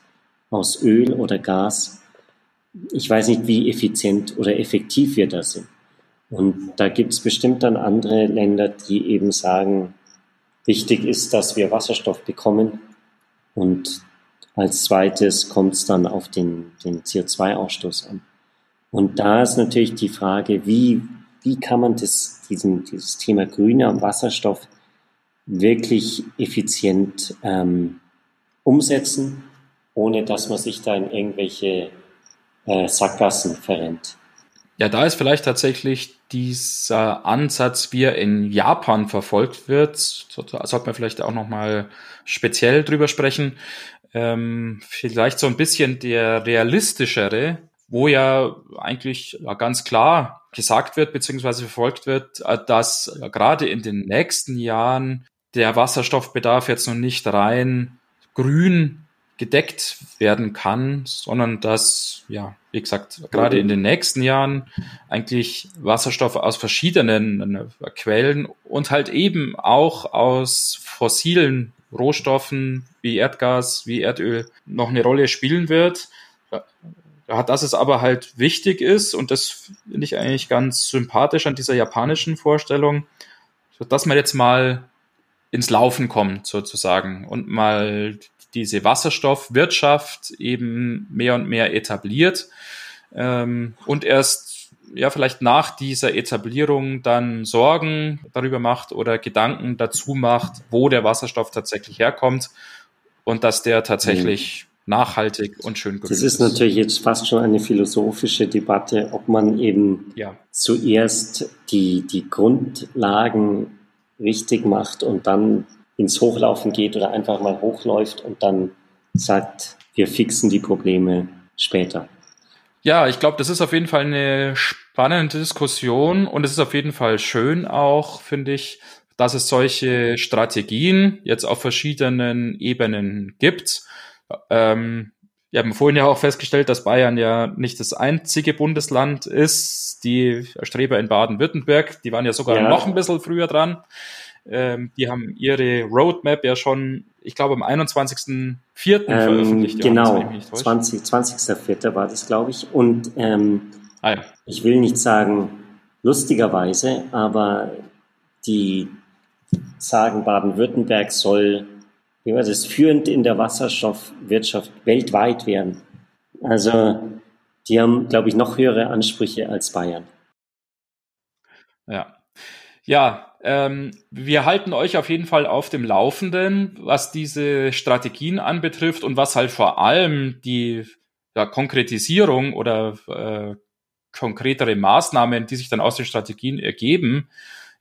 aus Öl oder Gas. Ich weiß nicht, wie effizient oder effektiv wir da sind. Und da gibt es bestimmt dann andere Länder, die eben sagen, wichtig ist, dass wir Wasserstoff bekommen. Und als zweites kommt es dann auf den, den CO2-Ausstoß an. Und da ist natürlich die Frage, wie, wie kann man das, diesen, dieses Thema grüner Wasserstoff wirklich effizient ähm, umsetzen, ohne dass man sich da in irgendwelche äh, Sackgassen verrennt. Ja, da ist vielleicht tatsächlich dieser Ansatz, wie er in Japan verfolgt wird, sollte man vielleicht auch nochmal speziell drüber sprechen. Ähm, vielleicht so ein bisschen der realistischere, wo ja eigentlich ganz klar gesagt wird, beziehungsweise verfolgt wird, äh, dass gerade in den nächsten Jahren der Wasserstoffbedarf jetzt noch nicht rein grün gedeckt werden kann, sondern dass, ja, wie gesagt, gerade in den nächsten Jahren eigentlich Wasserstoff aus verschiedenen äh, Quellen und halt eben auch aus fossilen Rohstoffen wie Erdgas, wie Erdöl noch eine Rolle spielen wird. Ja, dass es aber halt wichtig ist und das finde ich eigentlich ganz sympathisch an dieser japanischen Vorstellung, dass man jetzt mal ins Laufen kommt sozusagen und mal diese Wasserstoffwirtschaft eben mehr und mehr etabliert ähm, und erst ja vielleicht nach dieser Etablierung dann Sorgen darüber macht oder Gedanken dazu macht, wo der Wasserstoff tatsächlich herkommt und dass der tatsächlich mhm. nachhaltig und schön ist. Das ist natürlich jetzt fast schon eine philosophische Debatte, ob man eben ja. zuerst die, die Grundlagen richtig macht und dann ins Hochlaufen geht oder einfach mal hochläuft und dann sagt, wir fixen die Probleme später. Ja, ich glaube, das ist auf jeden Fall eine spannende Diskussion und es ist auf jeden Fall schön auch, finde ich, dass es solche Strategien jetzt auf verschiedenen Ebenen gibt. Ähm, wir haben vorhin ja auch festgestellt, dass Bayern ja nicht das einzige Bundesland ist. Die Streber in Baden-Württemberg, die waren ja sogar ja. noch ein bisschen früher dran. Ähm, die haben ihre Roadmap ja schon, ich glaube, am 21.04. Ähm, veröffentlicht. Genau, 20.04. 20. war das, glaube ich. Und ähm, ah, ja. ich will nicht sagen lustigerweise, aber die sagen, Baden-Württemberg soll wie war das, führend in der Wasserstoffwirtschaft weltweit werden. Also die haben, glaube ich, noch höhere Ansprüche als Bayern. Ja. Ja, ähm, wir halten euch auf jeden Fall auf dem Laufenden, was diese Strategien anbetrifft und was halt vor allem die ja, Konkretisierung oder äh, konkretere Maßnahmen, die sich dann aus den Strategien ergeben,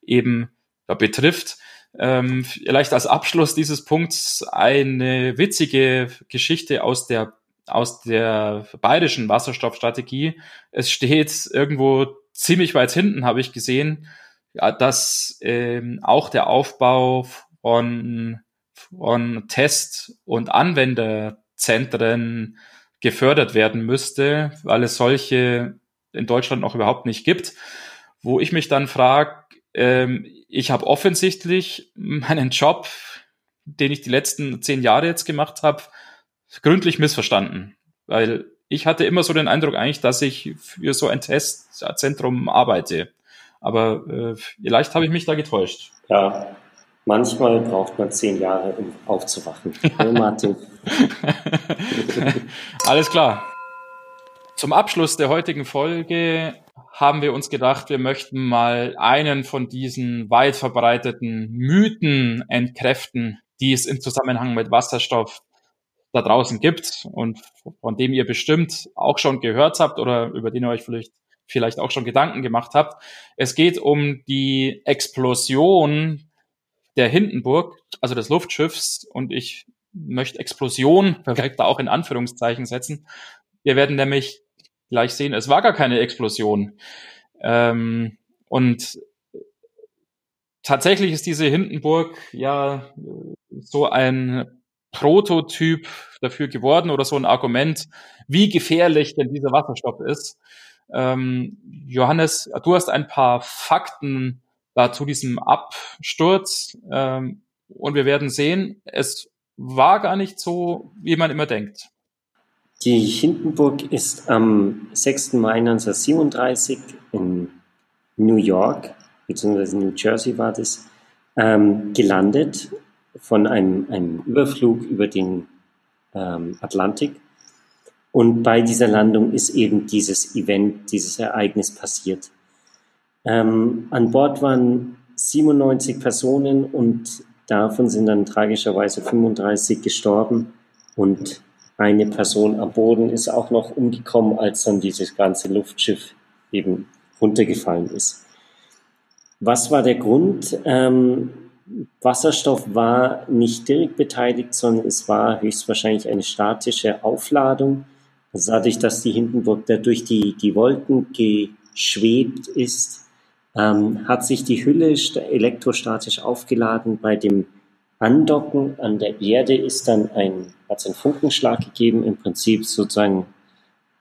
eben ja, betrifft. Ähm, vielleicht als Abschluss dieses Punkts eine witzige Geschichte aus der aus der bayerischen Wasserstoffstrategie. Es steht irgendwo ziemlich weit hinten, habe ich gesehen, ja, dass ähm, auch der Aufbau von, von Test- und Anwenderzentren gefördert werden müsste, weil es solche in Deutschland noch überhaupt nicht gibt. Wo ich mich dann frage, ähm, ich habe offensichtlich meinen Job, den ich die letzten zehn Jahre jetzt gemacht habe, gründlich missverstanden. Weil ich hatte immer so den Eindruck eigentlich, dass ich für so ein Testzentrum arbeite. Aber äh, vielleicht habe ich mich da getäuscht. Ja, manchmal braucht man zehn Jahre, um aufzuwachen. Hallo Martin. Alles klar. Zum Abschluss der heutigen Folge haben wir uns gedacht, wir möchten mal einen von diesen weit verbreiteten Mythen entkräften, die es im Zusammenhang mit Wasserstoff da draußen gibt und von dem ihr bestimmt auch schon gehört habt oder über den ihr euch vielleicht vielleicht auch schon Gedanken gemacht habt. Es geht um die Explosion der Hindenburg, also des Luftschiffs, und ich möchte Explosion vielleicht da auch in Anführungszeichen setzen. Wir werden nämlich gleich sehen, es war gar keine Explosion. Ähm, und tatsächlich ist diese Hindenburg ja so ein Prototyp dafür geworden oder so ein Argument, wie gefährlich denn dieser Wasserstoff ist. Ähm, Johannes, du hast ein paar Fakten da zu diesem Absturz ähm, und wir werden sehen, es war gar nicht so, wie man immer denkt. Die Hindenburg ist am 6. Mai 1937 in New York, beziehungsweise New Jersey war das, ähm, gelandet von einem, einem, Überflug über den ähm, Atlantik. Und bei dieser Landung ist eben dieses Event, dieses Ereignis passiert. Ähm, an Bord waren 97 Personen und davon sind dann tragischerweise 35 gestorben und eine Person am Boden ist auch noch umgekommen, als dann dieses ganze Luftschiff eben runtergefallen ist. Was war der Grund? Ähm, Wasserstoff war nicht direkt beteiligt, sondern es war höchstwahrscheinlich eine statische Aufladung. Also dadurch, dass die Hindenburg da durch die, die Wolken geschwebt ist, ähm, hat sich die Hülle elektrostatisch aufgeladen. Bei dem Andocken an der Erde ist dann ein, hat es einen Funkenschlag gegeben, im Prinzip sozusagen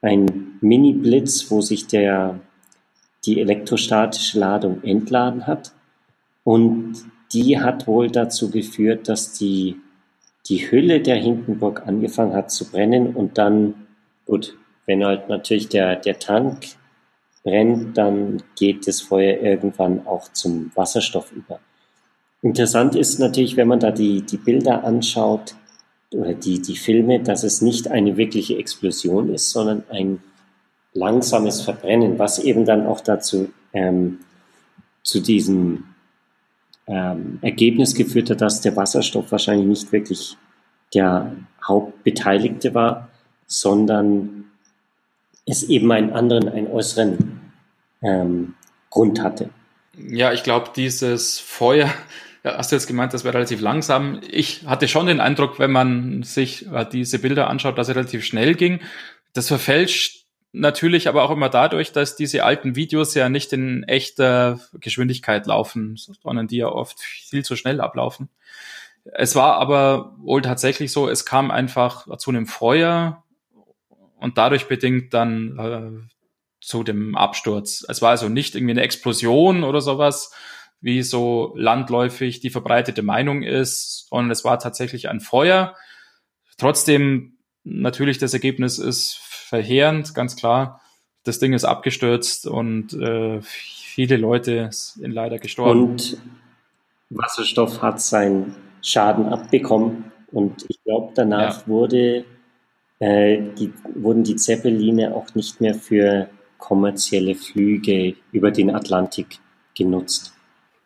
ein Mini-Blitz, wo sich der, die elektrostatische Ladung entladen hat. Und die hat wohl dazu geführt, dass die, die Hülle der Hindenburg angefangen hat zu brennen und dann, gut, wenn halt natürlich der, der Tank brennt, dann geht das Feuer irgendwann auch zum Wasserstoff über. Interessant ist natürlich, wenn man da die, die Bilder anschaut oder die, die Filme, dass es nicht eine wirkliche Explosion ist, sondern ein langsames Verbrennen, was eben dann auch dazu ähm, zu diesem ähm, Ergebnis geführt hat, dass der Wasserstoff wahrscheinlich nicht wirklich der Hauptbeteiligte war, sondern es eben einen anderen, einen äußeren ähm, Grund hatte. Ja, ich glaube, dieses Feuer, hast du jetzt gemeint, das wäre relativ langsam. Ich hatte schon den Eindruck, wenn man sich äh, diese Bilder anschaut, dass es relativ schnell ging. Das verfälscht natürlich aber auch immer dadurch, dass diese alten Videos ja nicht in echter Geschwindigkeit laufen, sondern die ja oft viel zu schnell ablaufen. Es war aber wohl tatsächlich so, es kam einfach zu einem Feuer und dadurch bedingt dann äh, zu dem Absturz. Es war also nicht irgendwie eine Explosion oder sowas, wie so landläufig die verbreitete Meinung ist, sondern es war tatsächlich ein Feuer. Trotzdem, natürlich, das Ergebnis ist verheerend, ganz klar. Das Ding ist abgestürzt und äh, viele Leute sind leider gestorben. Und Wasserstoff hat seinen Schaden abbekommen und ich glaube, danach ja. wurde, äh, die, wurden die Zeppeline auch nicht mehr für kommerzielle Flüge über den Atlantik genutzt.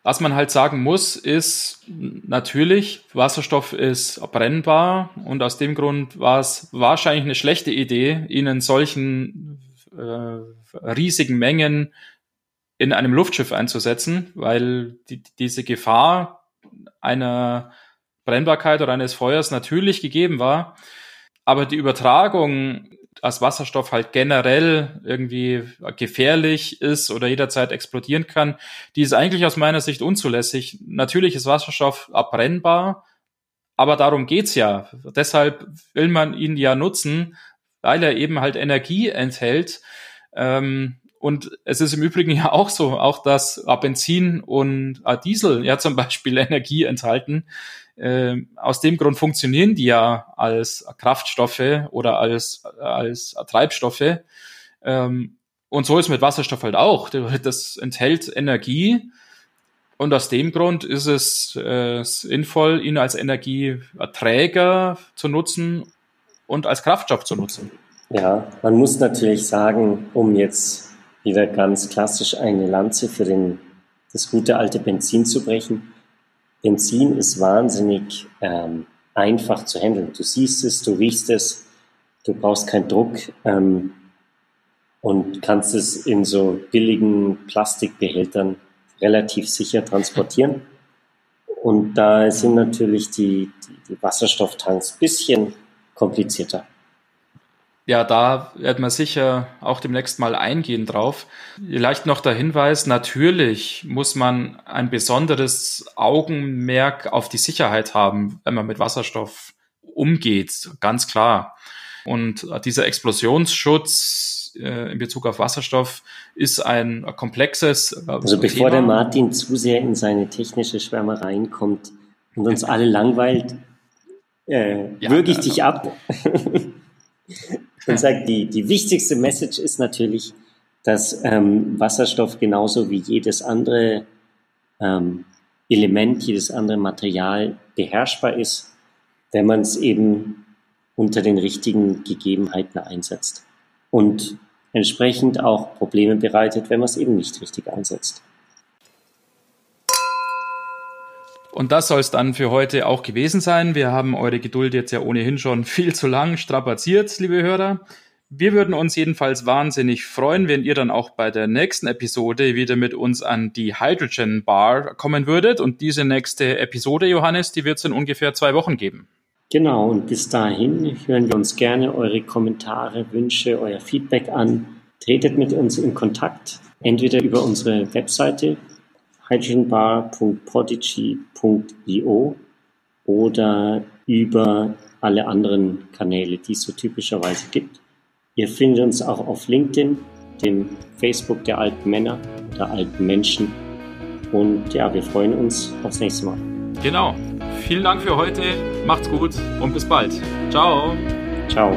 Was man halt sagen muss, ist natürlich, Wasserstoff ist brennbar und aus dem Grund war es wahrscheinlich eine schlechte Idee, ihn in solchen äh, riesigen Mengen in einem Luftschiff einzusetzen, weil die, diese Gefahr einer Brennbarkeit oder eines Feuers natürlich gegeben war. Aber die Übertragung als Wasserstoff halt generell irgendwie gefährlich ist oder jederzeit explodieren kann, die ist eigentlich aus meiner Sicht unzulässig. Natürlich ist Wasserstoff abbrennbar, aber darum geht's ja. Deshalb will man ihn ja nutzen, weil er eben halt Energie enthält. Ähm, und es ist im Übrigen ja auch so, auch dass Benzin und Diesel ja zum Beispiel Energie enthalten. Äh, aus dem Grund funktionieren die ja als Kraftstoffe oder als, als Treibstoffe. Ähm, und so ist mit Wasserstoff halt auch. Das enthält Energie. Und aus dem Grund ist es äh, sinnvoll, ihn als Energieträger zu nutzen und als Kraftstoff zu nutzen. Ja, man muss natürlich sagen, um jetzt wieder ganz klassisch eine Lanze für den, das gute alte Benzin zu brechen, Benzin ist wahnsinnig ähm, einfach zu handeln. Du siehst es, du riechst es, du brauchst keinen Druck ähm, und kannst es in so billigen Plastikbehältern relativ sicher transportieren. Und da sind natürlich die, die, die Wasserstofftanks bisschen komplizierter ja, da werden wir sicher auch demnächst mal eingehen drauf. Vielleicht noch der Hinweis, natürlich muss man ein besonderes Augenmerk auf die Sicherheit haben, wenn man mit Wasserstoff umgeht, ganz klar. Und dieser Explosionsschutz äh, in Bezug auf Wasserstoff ist ein komplexes. Äh, also bevor Thema. der Martin zu sehr in seine technische Schwärmereien kommt und uns alle langweilt, äh, ja, würge ich dich ab und sage, die, die wichtigste Message ist natürlich, dass ähm, Wasserstoff genauso wie jedes andere ähm, Element, jedes andere Material beherrschbar ist, wenn man es eben unter den richtigen Gegebenheiten einsetzt und entsprechend auch Probleme bereitet, wenn man es eben nicht richtig einsetzt. Und das soll es dann für heute auch gewesen sein. Wir haben eure Geduld jetzt ja ohnehin schon viel zu lang strapaziert, liebe Hörer. Wir würden uns jedenfalls wahnsinnig freuen, wenn ihr dann auch bei der nächsten Episode wieder mit uns an die Hydrogen Bar kommen würdet. Und diese nächste Episode, Johannes, die wird es in ungefähr zwei Wochen geben. Genau, und bis dahin hören wir uns gerne eure Kommentare, Wünsche, euer Feedback an. Tretet mit uns in Kontakt, entweder über unsere Webseite hydrogenbar.podigy.io oder über alle anderen Kanäle, die es so typischerweise gibt. Ihr findet uns auch auf LinkedIn, dem Facebook der alten Männer oder alten Menschen. Und ja, wir freuen uns aufs nächste Mal. Genau. Vielen Dank für heute. Macht's gut und bis bald. Ciao. Ciao.